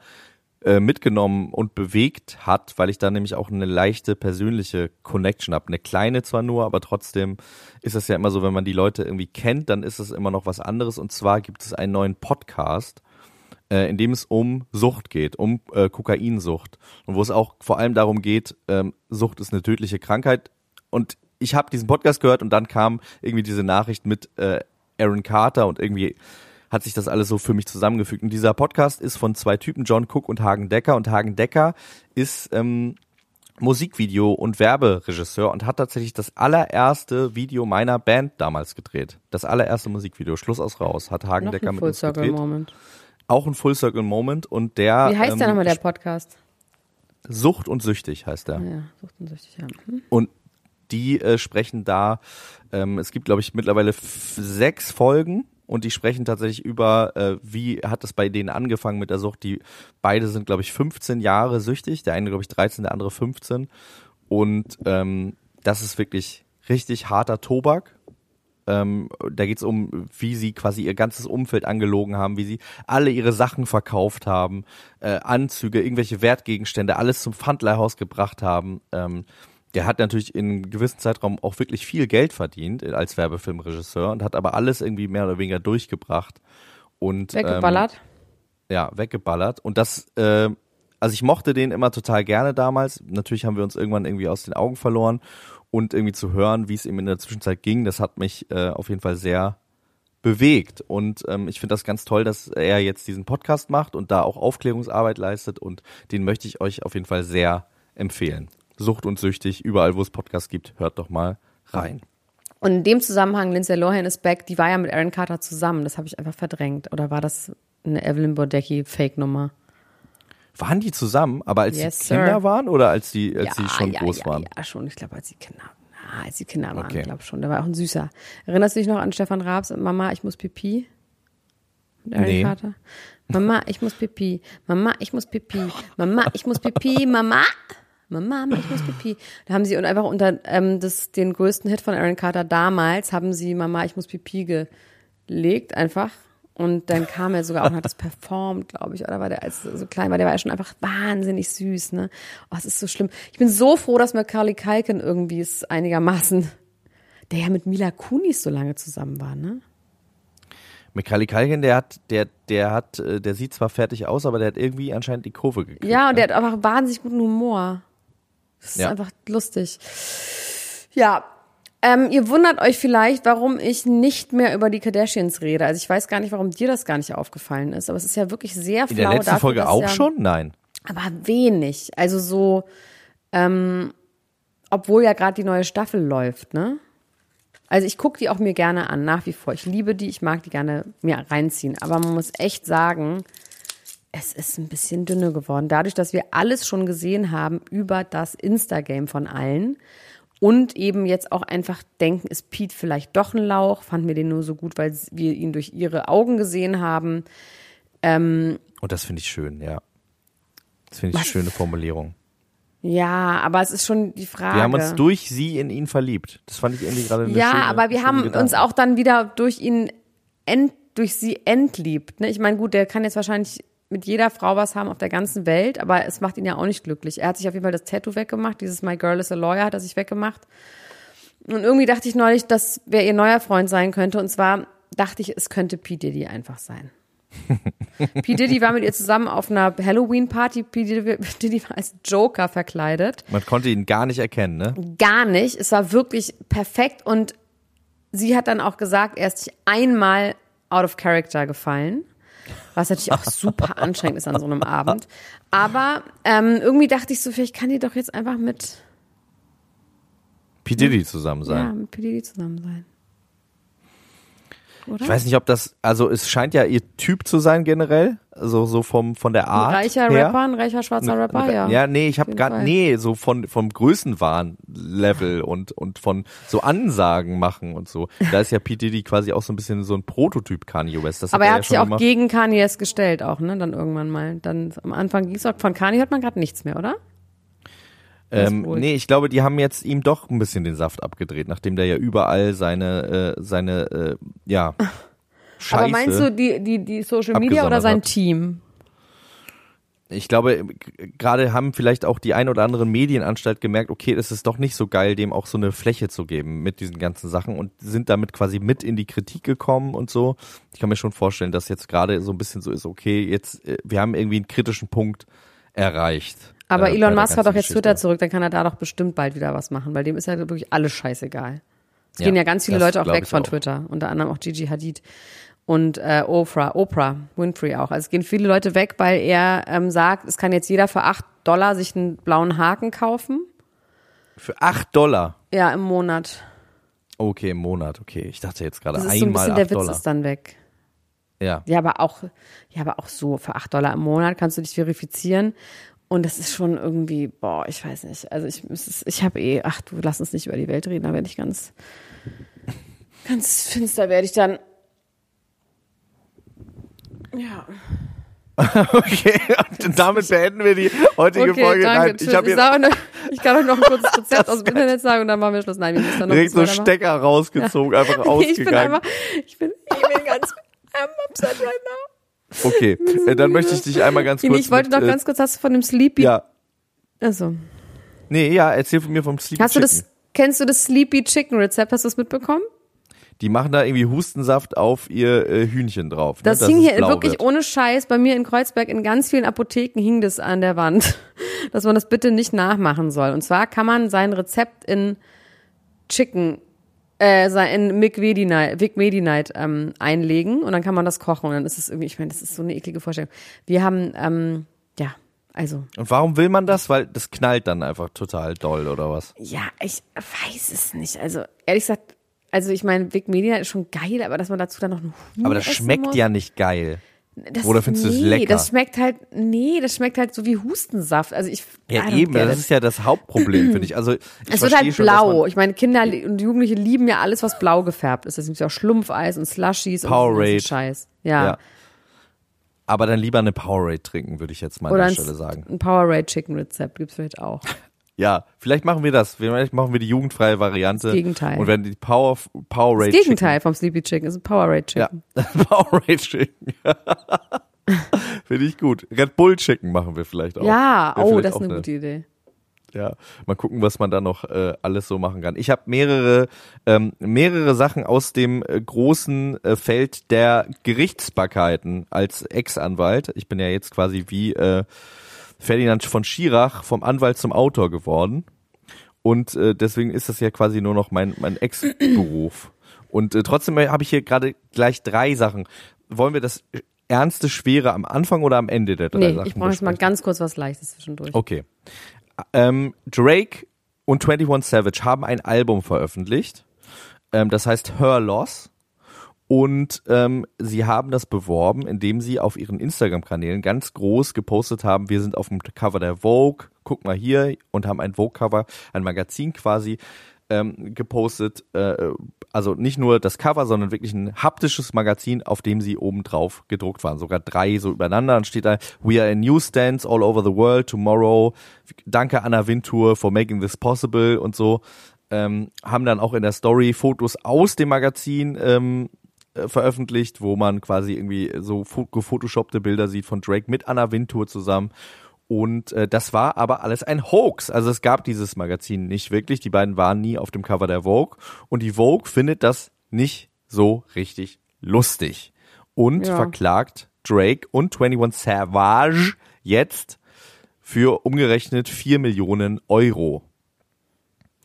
äh, mitgenommen und bewegt hat, weil ich da nämlich auch eine leichte persönliche Connection habe. Eine kleine zwar nur, aber trotzdem ist es ja immer so, wenn man die Leute irgendwie kennt, dann ist es immer noch was anderes. Und zwar gibt es einen neuen Podcast, äh, in dem es um Sucht geht, um äh, Kokainsucht. Und wo es auch vor allem darum geht, ähm, Sucht ist eine tödliche Krankheit. Und ich habe diesen Podcast gehört und dann kam irgendwie diese Nachricht mit äh, Aaron Carter und irgendwie hat sich das alles so für mich zusammengefügt. Und dieser Podcast ist von zwei Typen, John Cook und Hagen Decker. Und Hagen Decker ist ähm, Musikvideo- und Werberegisseur und hat tatsächlich das allererste Video meiner Band damals gedreht. Das allererste Musikvideo, Schluss aus raus, hat Hagen
Noch
Decker mit uns gedreht.
Moment.
Auch ein Full Circle Moment und der
Wie heißt
ähm,
der nochmal, der Podcast?
Sucht und süchtig heißt er.
Ja, suchtensüchtig, ja. Hm.
Und die äh, sprechen da, ähm, es gibt glaube ich mittlerweile sechs Folgen und die sprechen tatsächlich über, äh, wie hat es bei denen angefangen mit der Sucht. Die beide sind glaube ich 15 Jahre süchtig, der eine glaube ich 13, der andere 15 und ähm, das ist wirklich richtig harter Tobak. Ähm, da geht's um, wie sie quasi ihr ganzes Umfeld angelogen haben, wie sie alle ihre Sachen verkauft haben, äh, Anzüge, irgendwelche Wertgegenstände, alles zum Pfandleihhaus gebracht haben. Ähm, der hat natürlich in einem gewissen Zeitraum auch wirklich viel Geld verdient äh, als Werbefilmregisseur und hat aber alles irgendwie mehr oder weniger durchgebracht. Und, Ähm,
Weggeballert?
ja, weggeballert. Und das, äh, also ich mochte den immer total gerne damals. Natürlich haben wir uns irgendwann irgendwie aus den Augen verloren. Und irgendwie zu hören, wie es ihm in der Zwischenzeit ging, das hat mich äh, auf jeden Fall sehr bewegt. Und ähm, ich finde das ganz toll, dass er jetzt diesen Podcast macht und da auch Aufklärungsarbeit leistet. Und den möchte ich euch auf jeden Fall sehr empfehlen. Sucht und süchtig, überall wo es Podcasts gibt, hört doch mal rein.
Und in dem Zusammenhang, Lindsay Lohan ist back, die war ja mit Aaron Carter zusammen. Das habe ich einfach verdrängt. Oder war das eine Evelyn Bodecki Fake-Nummer?
Waren die zusammen, aber als
Yes,
die
sir.
Kinder waren oder als die, als die schon
ja,
groß
ja,
waren?
Ja, schon. Ich glaube, als die Kinder, na, als die Kinder waren,
Okay.
ich glaube schon. Der war auch ein süßer. Erinnerst du dich noch an Stefan Raabs und Mama, ich muss pipi? Mit Aaron
Nee.
Carter? Mama, ich muss pipi. Mama, ich muss pipi. Mama, ich muss pipi. Mama. Mama, ich muss pipi. Da haben sie und einfach unter ähm, das, den größten Hit von Aaron Carter damals haben sie Mama, ich muss pipi gelegt einfach. Und dann kam er sogar auch und hat das performt, glaube ich, oder war der als er so klein war, der war ja schon einfach wahnsinnig süß, ne? Oh, es ist so schlimm. Ich bin so froh, dass Macaulay Culkin irgendwie es einigermaßen, der ja mit Mila Kunis so lange zusammen war, ne?
Macaulay Culkin, der hat, der, der hat, äh, der sieht zwar fertig aus, aber der hat irgendwie anscheinend die Kurve gekriegt.
Ja, und
ne?
der hat einfach wahnsinnig guten Humor. Das ist
Ja.
einfach lustig. Ja. Ähm, ihr wundert euch vielleicht, warum ich nicht mehr über die Kardashians rede. Also ich weiß gar nicht, warum dir das gar nicht aufgefallen ist, aber es ist ja wirklich sehr
In
flau.
der letzten
dafür,
Folge auch
ja,
schon? Nein.
Aber wenig. Also so, ähm, obwohl ja gerade die neue Staffel läuft, ne? Also ich gucke die auch mir gerne an, nach wie vor. Ich liebe die, ich mag die gerne mir reinziehen. Aber man muss echt sagen, es ist ein bisschen dünne geworden. Dadurch, dass wir alles schon gesehen haben über das Instagame von allen und eben jetzt auch einfach denken, ist Pete vielleicht doch ein Lauch, fanden wir den nur so gut, weil wir ihn durch ihre Augen gesehen haben.
Und das finde ich schön, ja. Das finde ich eine schöne Formulierung.
Ja, aber es ist schon die Frage.
Wir haben uns durch sie in ihn verliebt. Das fand ich irgendwie gerade eine
Ja,
schöne,
aber wir haben
Gedanke.
uns auch dann wieder durch ihn ent, durch sie entliebt. Ne? Ich meine, gut, der kann jetzt wahrscheinlich mit jeder Frau was haben auf der ganzen Welt, aber es macht ihn ja auch nicht glücklich. Er hat sich auf jeden Fall das Tattoo weggemacht, dieses My Girl is a Lawyer hat er sich weggemacht. Und irgendwie dachte ich neulich, dass wer ihr neuer Freund sein könnte. Und zwar dachte ich, es könnte P. Diddy einfach sein. P. Diddy war mit ihr zusammen auf einer Halloween-Party. P. Diddy, war als Joker verkleidet.
Man konnte ihn gar nicht erkennen, ne?
Gar nicht. Es war wirklich perfekt. Und sie hat dann auch gesagt, er ist sich einmal out of character gefallen. Was natürlich auch super anstrengend ist an so einem Abend. Aber ähm, irgendwie dachte ich so, vielleicht kann die doch jetzt einfach mit,
P. Diddy zusammen sein.
ja, mit P. Diddy zusammen sein. Oder?
Ich weiß nicht, ob das, also es scheint ja ihr Typ zu sein generell, also so vom von der
ein
Art
reicher
her.
Rapper, ein reicher schwarzer Rapper, ja.
Ja, nee, ich habe
Fall.
nee, so von vom Größenwahn-Level und und von so Ansagen machen und so. Da ist ja P Diddy quasi auch so ein bisschen so ein Prototyp Kanye West. Das
Aber er
ja
hat sich auch
gemacht.
gegen Kanye West gestellt, auch, ne? Dann irgendwann mal. Dann am Anfang ging es auch, von Kanye hört man gerade nichts mehr, oder?
Ähm, nee, ich glaube, die haben jetzt ihm doch ein bisschen den Saft abgedreht, nachdem der ja überall seine äh, seine äh, ja Scheiße.
Aber meinst du die, die, die Social Media oder sein
hat.
Team?
Ich glaube, gerade haben vielleicht auch die ein oder anderen Medienanstalt gemerkt, okay, es ist doch nicht so geil, dem auch so eine Fläche zu geben mit diesen ganzen Sachen und sind damit quasi mit in die Kritik gekommen und so. Ich kann mir schon vorstellen, dass jetzt gerade so ein bisschen so ist, okay, jetzt, äh, wir haben irgendwie einen kritischen Punkt erreicht.
Aber
äh,
Elon Musk hat doch jetzt
Geschichte.
Twitter zurück, dann kann er da doch bestimmt bald wieder was machen, weil dem ist ja wirklich alles scheißegal. Es
Ja,
gehen ja ganz viele Leute auch weg von
auch.
Twitter, unter anderem auch Gigi Hadid und äh, Oprah, Oprah Winfrey auch. Also es gehen viele Leute weg, weil er ähm, sagt, es kann jetzt jeder für acht Dollar sich einen blauen Haken kaufen.
Für acht Dollar.
Ja, im Monat.
Okay, im Monat, okay. Ich dachte jetzt gerade
ist so ein
einmal
bisschen, der Witz
Dollar.
ist dann weg.
Ja.
Ja, aber auch, ja, aber auch so für acht Dollar im Monat kannst du dich verifizieren. Und das ist schon irgendwie, boah, ich weiß nicht. Also ich, ich habe eh, ach du, lass uns nicht über die Welt reden, da werde ich ganz, ganz finster werde ich dann. Ja.
Okay, und damit beenden wir die heutige
Okay,
Folge.
danke.
Nein, ich
ich,
jetzt
sag auch noch, ich kann euch noch ein kurzes Rezept aus dem Internet sagen und dann machen wir Schluss. Nein, wir müssen dann noch
direkt so. Stecker rausgezogen, einfach
Nee, ich bin
ausgegangen.
einfach, ich bin, ich bin ganz, I'm upset right now.
Okay, äh, dann möchte ich dich einmal ganz kurz.
ich wollte noch
äh,
ganz kurz, hast du von dem Sleepy,
Ja,
also.
nee, ja, erzähl von mir vom Sleepy
Hast du
Chicken.
das, kennst du das Sleepy Chicken Rezept? Hast du das mitbekommen?
Die machen da irgendwie Hustensaft auf ihr äh, Hühnchen drauf. Ne,
Das hing hier wirklich
wird.
ohne Scheiß bei mir in Kreuzberg in ganz vielen Apotheken hing das an der Wand, dass man das bitte nicht nachmachen soll. Und zwar kann man sein Rezept in Chicken, äh, in Mick Medi-Night ähm, einlegen und dann kann man das kochen und dann ist es irgendwie, ich meine, das ist so eine eklige Vorstellung. Wir haben, ähm, ja, also,
Und warum will man das? Weil das knallt dann einfach total doll oder was?
ja, ich weiß es nicht. Also, ehrlich gesagt, also ich meine, Vic Medi-Night ist schon geil, aber dass man dazu dann noch einen Huhn
Aber das schmeckt
muss?
ja nicht geil.
Das,
Oder findest du es
nee,
lecker?
Das schmeckt halt, nee, das schmeckt halt so wie Hustensaft. Also ich,
Ja, eben, das ist ja das Hauptproblem, finde ich. Also, ich
es wird halt
schon,
blau. Ich meine, Kinder und Jugendliche lieben ja alles, was blau gefärbt ist. Das gibt ja auch Schlumpfeis und Slushies und so
Powerade.
Scheiß. Ja.
Ja. Aber dann lieber eine Powerade trinken, würde ich jetzt mal
Oder
an der Stelle sagen.
ein Powerade Chicken Rezept gibt's vielleicht auch.
Ja, vielleicht machen wir das. Vielleicht machen wir die jugendfreie Variante.
Das Gegenteil.
Und wenn die Power, Powerade
Das Gegenteil vom Sleepy Chicken ist ein Powerade
Chicken.
Chicken.
Ja, Powerade Chicken. Finde ich gut. Red Bull Chicken machen wir vielleicht auch.
Ja,
Wäre
oh, das ist eine gute Idee.
Ja, mal gucken, was man da noch äh, alles so machen kann. Ich habe mehrere ähm, mehrere Sachen aus dem äh, großen äh, Feld der Gerichtsbarkeiten als Ex-Anwalt. Ich bin ja jetzt quasi wie äh, Ferdinand von Schirach vom Anwalt zum Autor geworden und äh, deswegen ist das ja quasi nur noch mein mein Ex-Beruf. Und äh, trotzdem habe ich hier gerade gleich drei Sachen. Wollen wir das ernste, schwere am Anfang oder am Ende der drei
Nee,
Sachen
ich brauche jetzt mal ganz kurz was Leichtes zwischendurch.
Okay. Ähm, Drake und 21 Savage haben ein Album veröffentlicht. Ähm, das heißt Her Loss. Und ähm, sie haben das beworben, indem sie auf ihren Instagram-Kanälen ganz groß gepostet haben, wir sind auf dem Cover der Vogue, guck mal hier, und haben ein Vogue-Cover, ein Magazin quasi ähm, gepostet. Äh, also nicht nur das Cover, sondern wirklich ein haptisches Magazin, auf dem sie oben drauf gedruckt waren. Sogar drei so übereinander. Dann steht da, we are in newsstands all over the world tomorrow. Danke Anna Wintour for making this possible und so. Ähm, haben dann auch in der Story Fotos aus dem Magazin ähm, äh, veröffentlicht, wo man quasi irgendwie so fo- gefotoshoppte Bilder sieht von Drake mit Anna Wintour zusammen. Und äh, das war aber alles ein Hoax. Also es gab dieses Magazin nicht wirklich. Die beiden waren nie auf dem Cover der Vogue. Und die Vogue findet das nicht so richtig lustig. Und
Ja.
verklagt Drake und 21 Savage jetzt für umgerechnet 4 Millionen Euro.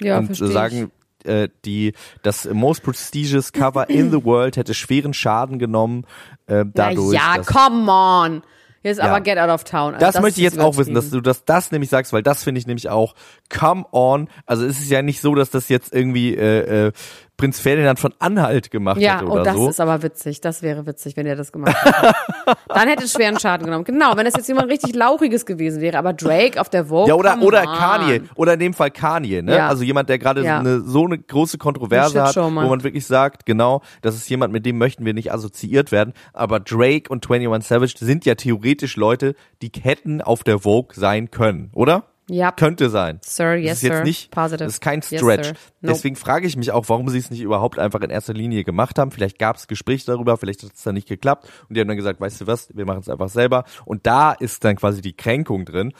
Ja,
und sagen, äh, die, das most prestigious cover in the world hätte schweren Schaden genommen äh, dadurch.
Ja, ja come on. Jetzt
Ja.
aber get out of town. Also
das, möchte ich jetzt auch wissen, dass du das, das nämlich sagst, weil das finde ich nämlich auch, come on. Also es ist ja nicht so, dass das jetzt irgendwie äh, äh, Prinz Ferdinand von Anhalt gemacht
Ja,
hätte
oh,
oder
das
so.
ist aber witzig. Das wäre witzig, wenn er das gemacht hätte. Dann hätte es schweren Schaden genommen. Genau, wenn das jetzt jemand richtig Lauchiges gewesen wäre. Aber Drake auf der Vogue.
ja, oder, oder
on.
Kanye. Oder in dem Fall Kanye, ne?
Ja.
Also jemand, der gerade
Ja.
eine, so eine große Kontroverse hat, wo man wirklich sagt, genau, das ist jemand, mit dem möchten wir nicht assoziiert werden. Aber Drake und 21 Savage sind ja theoretisch Leute, die hätten auf der Vogue sein können, oder?
Ja.
Könnte sein.
Sir, yes,
das ist jetzt
sir.
nicht,
Positive.
das ist kein
Yes,
Stretch.
sir. Nope.
Deswegen frage ich mich auch, warum sie es nicht überhaupt einfach in erster Linie gemacht haben. Vielleicht gab es Gespräche darüber, vielleicht hat es dann nicht geklappt und die haben dann gesagt, weißt du was, wir machen es einfach selber. Und da ist dann quasi die Kränkung drin.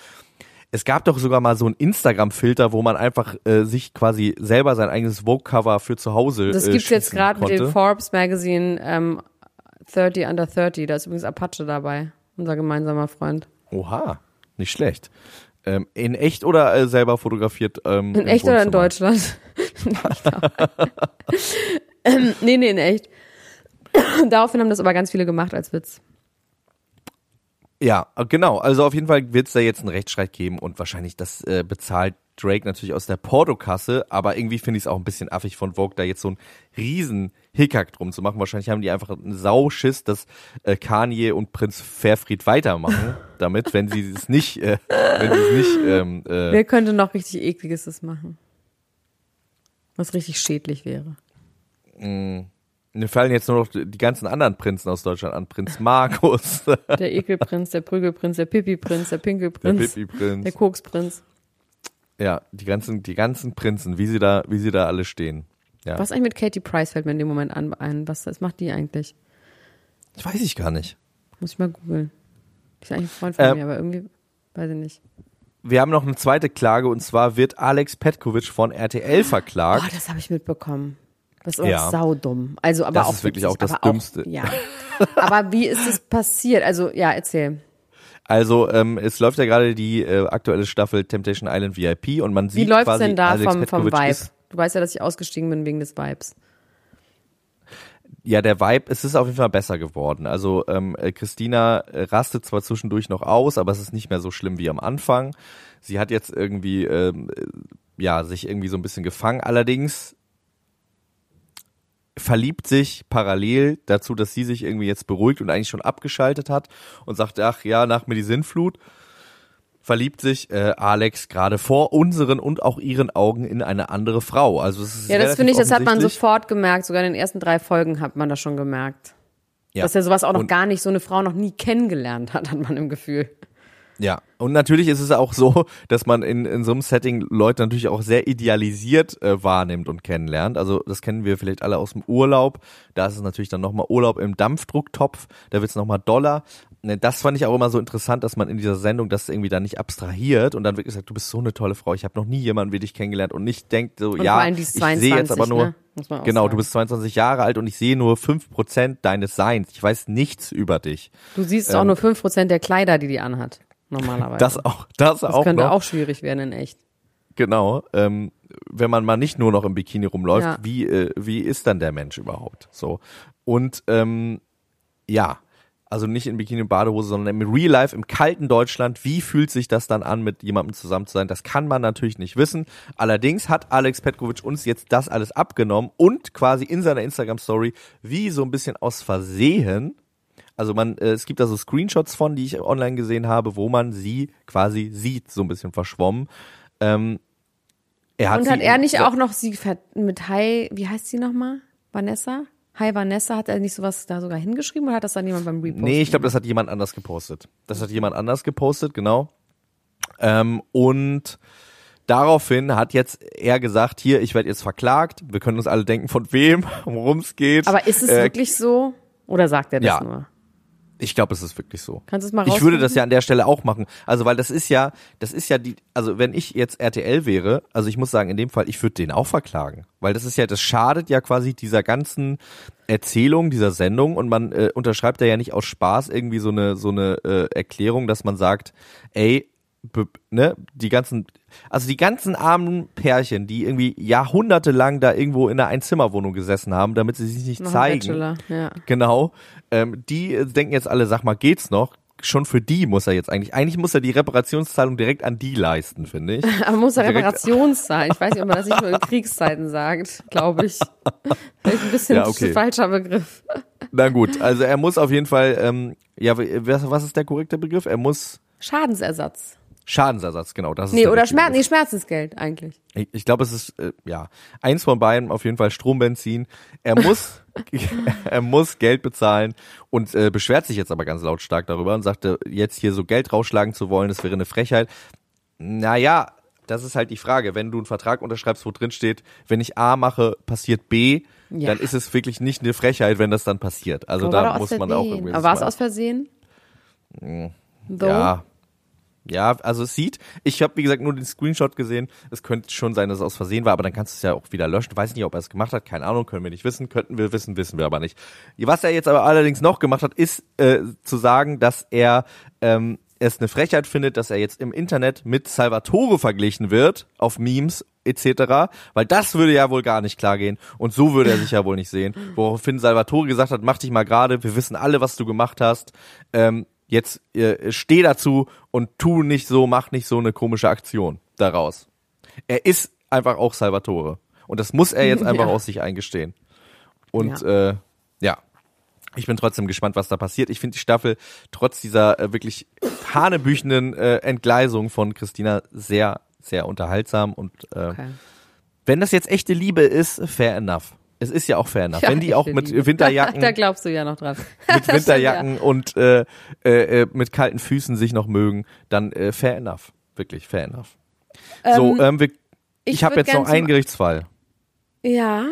Es gab doch sogar mal so einen Instagram-Filter, wo man einfach äh, sich quasi selber sein eigenes Vogue-Cover für zu Hause
Das
äh,
gibt's jetzt gerade mit dem. Forbes Magazine ähm, 30 Under 30. Da ist übrigens Apache dabei. Unser gemeinsamer Freund.
Oha, nicht schlecht. Ähm, in echt oder äh, selber fotografiert? Ähm,
In echt oder in? Deutschland? ähm, nee, nee, in echt. Daraufhin haben das aber ganz viele gemacht als Witz.
Ja, äh, genau. Also auf jeden Fall wird es da jetzt einen Rechtsstreit geben und wahrscheinlich das äh, bezahlt Drake natürlich aus der Portokasse, aber irgendwie finde ich es auch ein bisschen affig von Vogue, da jetzt so einen riesen Hickhack drum zu machen. Wahrscheinlich haben die einfach einen Sauschiss, dass äh, Kanye und Prinz Fairfried weitermachen damit, wenn sie es nicht, äh, wenn sie es nicht, ähm, äh,
Wer könnte noch richtig ekliges das machen? Was richtig schädlich wäre.
mir fallen jetzt nur noch die ganzen anderen Prinzen aus Deutschland an. Prinz Markus, der
Der Ekelprinz, der Prügelprinz, der Pipi-Prinz, der Pinkelprinz, der,
Pippi-Prinz.
Koksprinz.
Ja, die ganzen, die ganzen Prinzen, wie sie da, wie sie da alle stehen. Ja.
Was eigentlich mit Katie Price fällt mir in dem Moment an, ein. Was, was macht die eigentlich?
Ich weiß ich gar nicht.
Muss ich mal googeln. Die ist eigentlich ein Freund von
Ähm,
mir, aber irgendwie, weiß ich nicht.
Wir haben noch eine zweite Klage und zwar wird Alex Petkovic von RTL verklagt.
Oh, das habe ich mitbekommen. Das ist auch
Ja.
saudumm. Also, aber
Das
auch
ist wirklich auch das Dümmste.
ja. aber wie ist es passiert? Also, ja, erzähl.
Also ähm, es läuft ja gerade die äh, aktuelle Staffel Temptation Island VIP und man
Wie
sieht
läuft's
quasi
denn da
Alex
vom, vom Vibe?
Ist,
Du weißt ja, dass ich ausgestiegen bin wegen des Vibes.
ja, der Vibe, es ist auf jeden Fall besser geworden. Also ähm, äh, Christina äh, rastet zwar zwischendurch noch aus, aber es ist nicht mehr so schlimm wie am Anfang. Sie hat jetzt irgendwie, ähm, äh, ja, sich irgendwie so ein bisschen gefangen. Allerdings verliebt sich parallel dazu, dass sie sich irgendwie jetzt beruhigt und eigentlich schon abgeschaltet hat und sagt, ach ja, nach mir die Sinnflut, verliebt sich äh, Alex gerade vor unseren und auch ihren Augen in eine andere Frau. Also es ist
Ja, das finde ich, das hat man sofort gemerkt. Sogar in den ersten drei Folgen hat man das schon gemerkt.
Ja.
Dass er sowas auch noch
Und-
gar nicht, so eine Frau noch nie kennengelernt hat, hat man im Gefühl.
Ja, und natürlich ist es auch so, dass man in, in so einem Setting Leute natürlich auch sehr idealisiert äh, wahrnimmt und kennenlernt. Also das kennen wir vielleicht alle aus dem Urlaub. Da ist es natürlich dann nochmal Urlaub im Dampfdrucktopf, da wird's noch nochmal doller. Ne, Das fand ich auch immer so interessant, dass man in dieser Sendung das irgendwie dann nicht abstrahiert und dann wirklich sagt, du bist so eine tolle Frau, ich habe noch nie jemanden wie dich kennengelernt und nicht denkt so,
Und
ja, ich sehe jetzt
22,
aber nur,
ne? Muss man auch
genau,
sagen.
du bist 22 Jahre alt und ich sehe nur 5% deines Seins. Ich weiß nichts über dich.
Du siehst auch nur 5% der Kleider, die die anhat. Normalerweise.
Ähm. Das auch, das,
Das
auch
könnte
noch.
auch schwierig werden in echt.
Genau, ähm, wenn man mal nicht nur noch im Bikini rumläuft,
Ja.
wie, äh, wie ist dann der Mensch überhaupt? So. Und ähm, ja, also nicht in Bikini und Badehose, sondern im Real Life, im kalten Deutschland, wie fühlt sich das dann an, mit jemandem zusammen zu sein? Das kann man natürlich nicht wissen. Allerdings hat Alex Petkovic uns jetzt das alles abgenommen und quasi in seiner Instagram-Story wie so ein bisschen aus Versehen also man, äh, es gibt da so Screenshots von, die ich online gesehen habe, wo man sie quasi sieht, so ein bisschen verschwommen. Ähm, er hat
Und hat er nicht auch noch sie mit Hi, wie heißt sie nochmal? Vanessa? Hi Vanessa, hat er nicht sowas da sogar hingeschrieben oder hat das dann jemand beim Repost?
Nee, ich glaube, das hat jemand anders gepostet. Das hat jemand anders gepostet, genau. Ähm, und daraufhin hat jetzt er gesagt, hier, ich werde jetzt verklagt. Wir können uns alle denken, von wem, worum es geht.
Aber ist es
Äh,
wirklich so? Oder sagt er das
ja.
nur?
Ich glaube, es ist wirklich so.
Kannst du es mal
Ich würde das ja an der Stelle auch machen. Also, weil das ist ja, das ist ja die, also wenn ich jetzt RTL wäre, also ich muss sagen, in dem Fall, ich würde den auch verklagen. Weil das ist ja, das schadet ja quasi dieser ganzen Erzählung, dieser Sendung und man äh, unterschreibt da ja nicht aus Spaß irgendwie so eine, so eine äh, Erklärung, dass man sagt, ey, ne, die ganzen, also die ganzen armen Pärchen, die irgendwie jahrhundertelang da irgendwo in einer Einzimmerwohnung gesessen haben, damit sie sich nicht
Noch
zeigen.
Bachelor, ja.
Genau. Ähm, die denken jetzt alle, sag mal, geht's noch? Schon für die muss er jetzt eigentlich, eigentlich muss er die Reparationszahlung direkt an die leisten, finde ich.
Aber muss
Direkt-
Reparationszeit. Ich weiß nicht, ob man das nicht nur in Kriegszeiten sagt, glaube ich. Vielleicht ein bisschen
Ja, okay.
falscher Begriff.
Na gut, also er muss auf jeden Fall, ähm, ja, was, was ist der korrekte Begriff? Er muss
Schadensersatz.
Schadensersatz, genau. Das ist
Nee,
der
oder Schmerz, nee. Schmerzensgeld eigentlich.
Ich, ich glaube, es ist äh, ja eins von beiden auf jeden Fall Strombenzin. Er muss er muss Geld bezahlen und äh, beschwert sich jetzt aber ganz lautstark darüber und sagte, jetzt hier so Geld rausschlagen zu wollen, das wäre eine Frechheit. Naja, das ist halt die Frage. Wenn du einen Vertrag unterschreibst, wo drin steht, wenn ich A mache, passiert B,
Ja.
dann ist es wirklich nicht eine Frechheit, wenn das dann passiert. Also
Aber
da muss man auch irgendwie.
Aber war es aus Versehen? So?
Ja. Ja, also es sieht, ich habe wie gesagt nur den Screenshot gesehen. Es könnte schon sein, dass es aus Versehen war, aber dann kannst du es ja auch wieder löschen. Weiß nicht, ob er es gemacht hat, keine Ahnung, können wir nicht wissen. Könnten wir wissen, wissen wir aber nicht. Was er jetzt aber allerdings noch gemacht hat, ist äh, zu sagen, dass er ähm, es eine Frechheit findet, dass er jetzt im Internet mit Salvatore verglichen wird, auf Memes etc., weil das würde ja wohl gar nicht klar gehen und so würde er sich ja wohl nicht sehen. Woraufhin Salvatore gesagt hat, mach dich mal gerade, wir wissen alle, was du gemacht hast. Ähm, jetzt äh, steh dazu und tu nicht so, mach nicht so eine komische Aktion daraus. Er ist einfach auch Salvatore und das muss er jetzt einfach
Ja.
aus sich eingestehen. Und
Ja.
äh, ja, ich bin trotzdem gespannt, was da passiert. Ich finde die Staffel trotz dieser äh, wirklich hanebüchenden äh, Entgleisung von Christina sehr, sehr unterhaltsam und äh,
Okay.
wenn das jetzt echte Liebe ist, fair enough. Es ist ja auch fair enough.
Ja,
wenn die auch mit
Liebe.
Winterjacken
da glaubst du ja noch dran.
mit Winterjacken und äh, äh, äh, mit kalten Füßen sich noch mögen, dann äh, fair enough. Wirklich fair enough. so, ähm, wir, ich,
ich
habe jetzt noch einen Gerichtsfall.
Ja.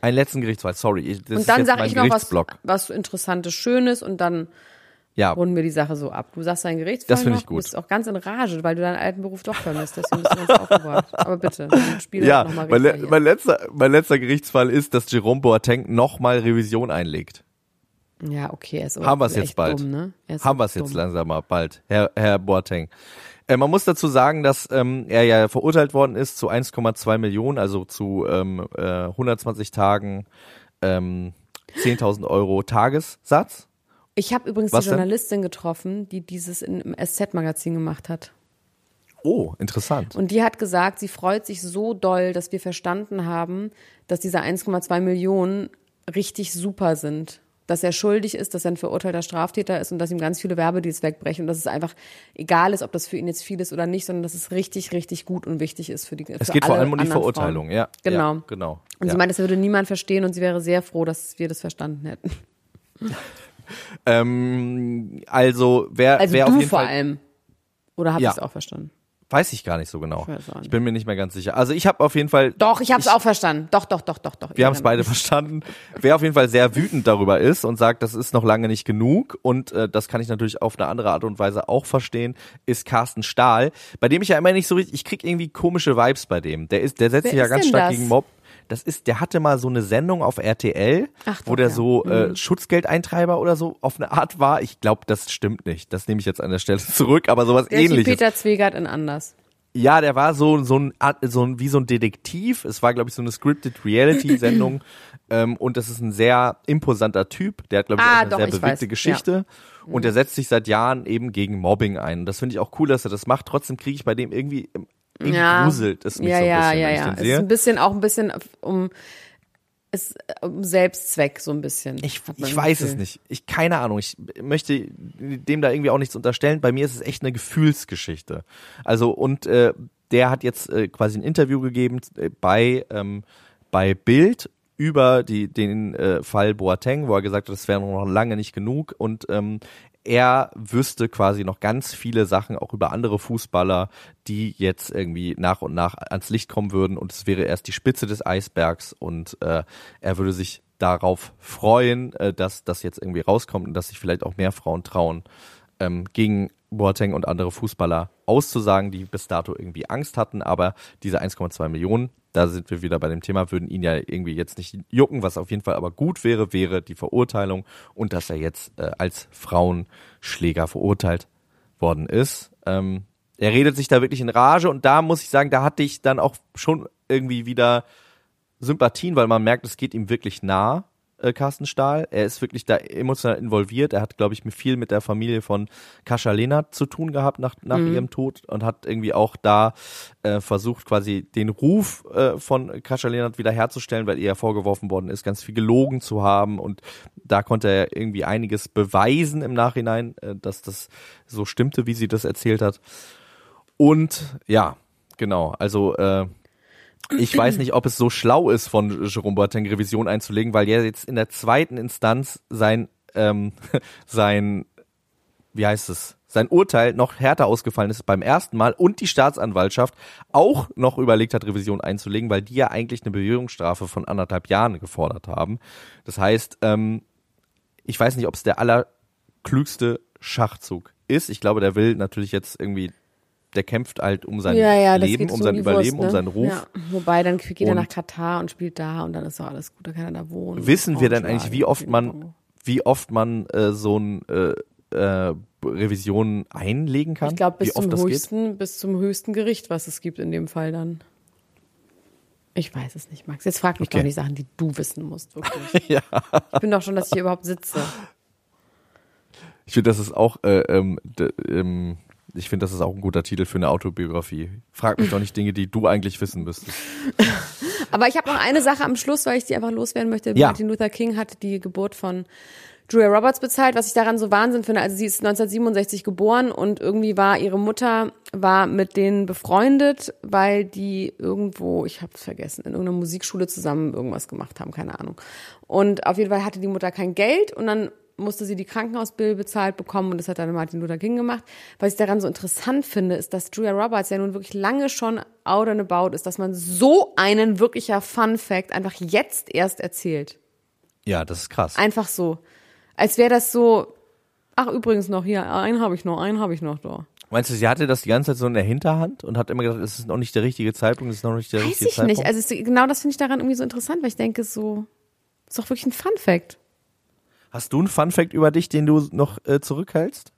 Einen letzten Gerichtsfall, sorry. Das
Und dann sage ich noch was, was Interessantes, Schönes und dann
Ja,
runden wir die Sache so ab. Du sagst deinen Gerichtsfall
Das finde
noch,
ich gut.
Du bist auch ganz in Rage, weil du deinen alten Beruf doch vermisst. Deswegen bist du ganz aufgebracht. Aber bitte, spiel
ja
doch noch mal
mein, le- mein, letzter, mein letzter Gerichtsfall ist, dass Jerome Boateng nochmal Revision einlegt.
Ja, okay, er ist
Haben wir es jetzt bald.
Dumm, ne? Er ist
Haben wir es jetzt langsam mal bald, Herr, Herr Boateng. Äh, man muss dazu sagen, dass ähm, er ja verurteilt worden ist zu 1,2 Millionen, also zu ähm, äh, 120 Tagen ähm, 10.000 Euro Tagessatz.
Ich habe übrigens
Was
die
denn?
Journalistin getroffen, die dieses in, im SZ-Magazin gemacht hat.
Oh, interessant.
Und die hat gesagt, sie freut sich so doll, dass wir verstanden haben, dass diese 1,2 Millionen richtig super sind. Dass er schuldig ist, dass er ein verurteilter Straftäter ist und dass ihm ganz viele Werbedeals wegbrechen und dass es einfach egal ist, ob das für ihn jetzt viel ist oder nicht, sondern dass es richtig, richtig gut und wichtig ist für die
Es
für
geht vor
alle
allem um die Verurteilung,
Frauen.
ja.
Genau.
Ja, genau.
Und
ja.
sie meint, das würde niemand verstehen und sie wäre sehr froh, dass wir das verstanden hätten.
ähm, also wer,
Also
wer auf
du
jeden
vor
Fall,
allem. Oder habe
Ja.
ich es auch verstanden?
weiß ich gar nicht so genau.
Ich.
Ich bin mir nicht mehr ganz sicher. Also ich habe auf jeden Fall
Doch, ich habe es auch verstanden. Doch, doch, doch, doch, doch.
Wir haben es beide verstanden. Wer auf jeden Fall sehr wütend darüber ist und sagt, das ist noch lange nicht genug und äh, das kann ich natürlich auf eine andere Art und Weise auch verstehen, ist Carsten Stahl, bei dem ich ja immer nicht so richtig, ich krieg irgendwie komische Vibes bei dem. Der ist, der setzt
Wer
sich ja ganz stark
das?
gegen Mob. Das ist, der hatte mal so eine Sendung auf RTL,
Ach
wo der
ja.
so
Mhm.
äh, Schutzgeldeintreiber oder so auf eine Art war. Ich glaube, das stimmt nicht. Das nehme ich jetzt an der Stelle zurück, aber sowas
Der
ähnliches.
Peter Zwegert in anders.
Ja, der war so so ein so ein wie so ein Detektiv. Es war glaube ich so eine scripted Reality Sendung ähm, und das ist ein sehr imposanter Typ. Der hat glaube ich
Ah,
eine
doch,
sehr
ich
bewegte
weiß,
Geschichte und der setzt sich seit Jahren eben gegen Mobbing ein. Und das finde ich auch cool, dass er das macht. Trotzdem kriege ich bei dem irgendwie
Ja.
gruselt es mich
ja,
so ein
ja,
bisschen,
ja,
wenn ich
ja. Es ist ein bisschen auch ein bisschen um es um Selbstzweck so ein bisschen.
Ich, ich weiß es nicht. Ich keine Ahnung. Ich möchte dem da irgendwie auch nichts unterstellen. Bei mir ist es echt eine Gefühlsgeschichte. Also und äh, der hat jetzt äh, quasi ein Interview gegeben äh, bei ähm, bei Bild über die den äh, Fall Boateng, wo er gesagt hat, das wäre noch lange nicht genug und ähm, er wüsste quasi noch ganz viele Sachen auch über andere Fußballer, die jetzt irgendwie nach und nach ans Licht kommen würden. Und es wäre erst die Spitze des Eisbergs. Und äh, er würde sich darauf freuen, äh, dass das jetzt irgendwie rauskommt und dass sich vielleicht auch mehr Frauen trauen, ähm, gegen Boateng und andere Fußballer auszusagen, die bis dato irgendwie Angst hatten. Aber diese 1,2 Millionen, da sind wir wieder bei dem Thema, würden ihn ja irgendwie jetzt nicht jucken. Was auf jeden Fall aber gut wäre, wäre die Verurteilung und dass er jetzt äh, als Frauenschläger verurteilt worden ist. Ähm, er redet sich da wirklich in Rage und da muss ich sagen, da hatte ich dann auch schon irgendwie wieder Sympathien, weil man merkt, es geht ihm wirklich nah, äh, Carsten Stahl. Er ist wirklich da emotional involviert. Er hat, glaube ich, viel mit der Familie von Kascha Lehnert zu tun gehabt nach, nach mhm. ihrem Tod und hat irgendwie auch da äh, versucht, quasi den Ruf äh, von Kascha Lehnert wiederherzustellen, weil ihr ja vorgeworfen worden ist, ganz viel gelogen zu haben und da konnte er irgendwie einiges beweisen im Nachhinein, äh, dass das so stimmte, wie sie das erzählt hat. Und ja, genau, also äh, ich weiß nicht, ob es so schlau ist, von Jerome Boateng Revision einzulegen, weil er jetzt in der zweiten Instanz sein, ähm, sein, wie heißt es, sein Urteil noch härter ausgefallen ist beim ersten Mal und die Staatsanwaltschaft auch noch überlegt hat, Revision einzulegen, weil die ja eigentlich eine Bewährungsstrafe von anderthalb Jahren gefordert haben. Das heißt, ähm, ich weiß nicht, ob es der allerklügste Schachzug ist. Ich glaube, der will natürlich jetzt irgendwie der kämpft halt um sein
ja, ja,
Leben, um sein Überleben, ne? um seinen Ruf. Ja.
Wobei, dann geht er nach Katar und spielt da und dann ist doch alles gut, da kann er da wohnen.
Wissen wir denn eigentlich, wie oft man, wie oft man äh, so ein äh, äh, Revision einlegen kann?
Ich glaube bis zum höchsten, bis zum höchsten Gericht, was es gibt in dem Fall dann. Ich weiß es nicht, Max. Jetzt frag mich okay. doch nicht Sachen, die du wissen musst, wirklich. ja. Ich bin doch schon, dass ich hier überhaupt sitze.
Ich finde, das ist auch äh, ähm, ähm, ich finde, das ist auch ein guter Titel für eine Autobiografie. Frag mich doch nicht Dinge, die du eigentlich wissen müsstest.
Aber ich habe noch eine Sache am Schluss, weil ich die einfach loswerden möchte. Ja. Martin Luther King hat die Geburt von Julia Roberts bezahlt, was ich daran so Wahnsinn finde. Also sie ist 1967 geboren und irgendwie war ihre Mutter war mit denen befreundet, weil die irgendwo, ich habe es vergessen, in irgendeiner Musikschule zusammen irgendwas gemacht haben, keine Ahnung. Und auf jeden Fall hatte die Mutter kein Geld und dann musste sie die Krankenhausbill bezahlt bekommen und das hat dann Martin Luther King gemacht. Was ich daran so interessant finde, ist, dass Julia Roberts ja nun wirklich lange schon out and about ist, dass man so einen wirklicher Fun Fact einfach jetzt erst erzählt.
Ja, das ist krass.
Einfach so. Als wäre das so, ach übrigens noch hier, einen habe ich noch, einen habe ich noch da.
Meinst du, sie hatte das die ganze Zeit so in der Hinterhand und hat immer gedacht, es ist noch nicht der richtige Zeitpunkt, es ist noch nicht der
Weiß
richtige
ich
Zeitpunkt?
nicht. Also genau das finde ich daran irgendwie so interessant, weil ich denke, so ist doch wirklich ein Fun Fact.
Hast du einen Fun Fact über dich, den du noch äh, zurückhältst?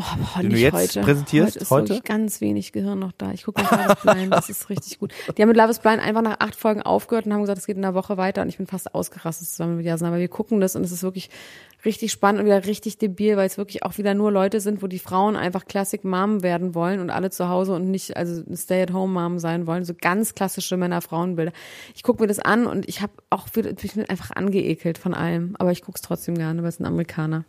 Oh, boah,
den
du
jetzt
heute.
präsentierst
heute? Ist
heute?
wirklich ganz wenig Gehirn noch da. Ich gucke mit Love is Blind, das ist richtig gut. Die haben mit Love is Blind einfach nach acht Folgen aufgehört und haben gesagt, es geht in einer Woche weiter und ich bin fast ausgerastet zusammen mit Jasen. Aber wir gucken das und es ist wirklich richtig spannend und wieder richtig debil, weil es wirklich auch wieder nur Leute sind, wo die Frauen einfach Classic Mom werden wollen und alle zu Hause und nicht also Stay-at-home-Mom sein wollen. So ganz klassische Männer-Frauen-Bilder. Ich gucke mir das an und ich habe auch ich bin einfach angeekelt von allem, aber ich gucke es trotzdem gerne, weil es ein Amerikaner.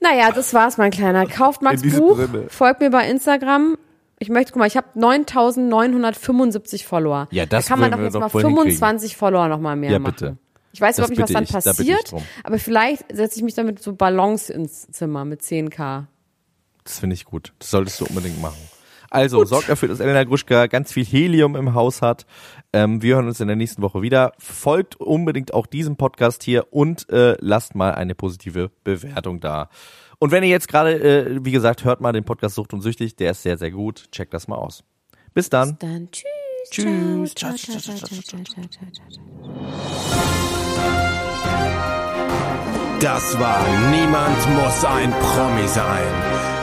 Naja, das war's, mein Kleiner. Kauft Max Buch, Sinne. folgt mir bei Instagram. Ich möchte, guck mal, ich habe 9.975 Follower.
Ja, das
da kann man doch jetzt mal 25 hinkriegen. Follower noch mal mehr ja, machen. Bitte. Ich weiß überhaupt nicht, was dann ich, passiert, da aber vielleicht setze ich mich damit so Ballons ins Zimmer mit 10k.
Das finde ich gut. Das solltest du unbedingt machen. Also, Gut. sorgt dafür, dass Elena Gruschka ganz viel Helium im Haus hat. Ähm, wir hören uns in der nächsten Woche wieder. Folgt unbedingt auch diesem Podcast hier und äh, lasst mal eine positive Bewertung da. Und wenn ihr jetzt gerade, äh, wie gesagt, hört mal den Podcast Sucht und Süchtig, der ist sehr, sehr gut. Checkt das mal aus. Bis dann.
Bis dann. Tschüss.
Tschüss.
Ciao, ciao, ciao, ciao, ciao, ciao, ciao, ciao.
Das war Niemand muss ein Promi sein.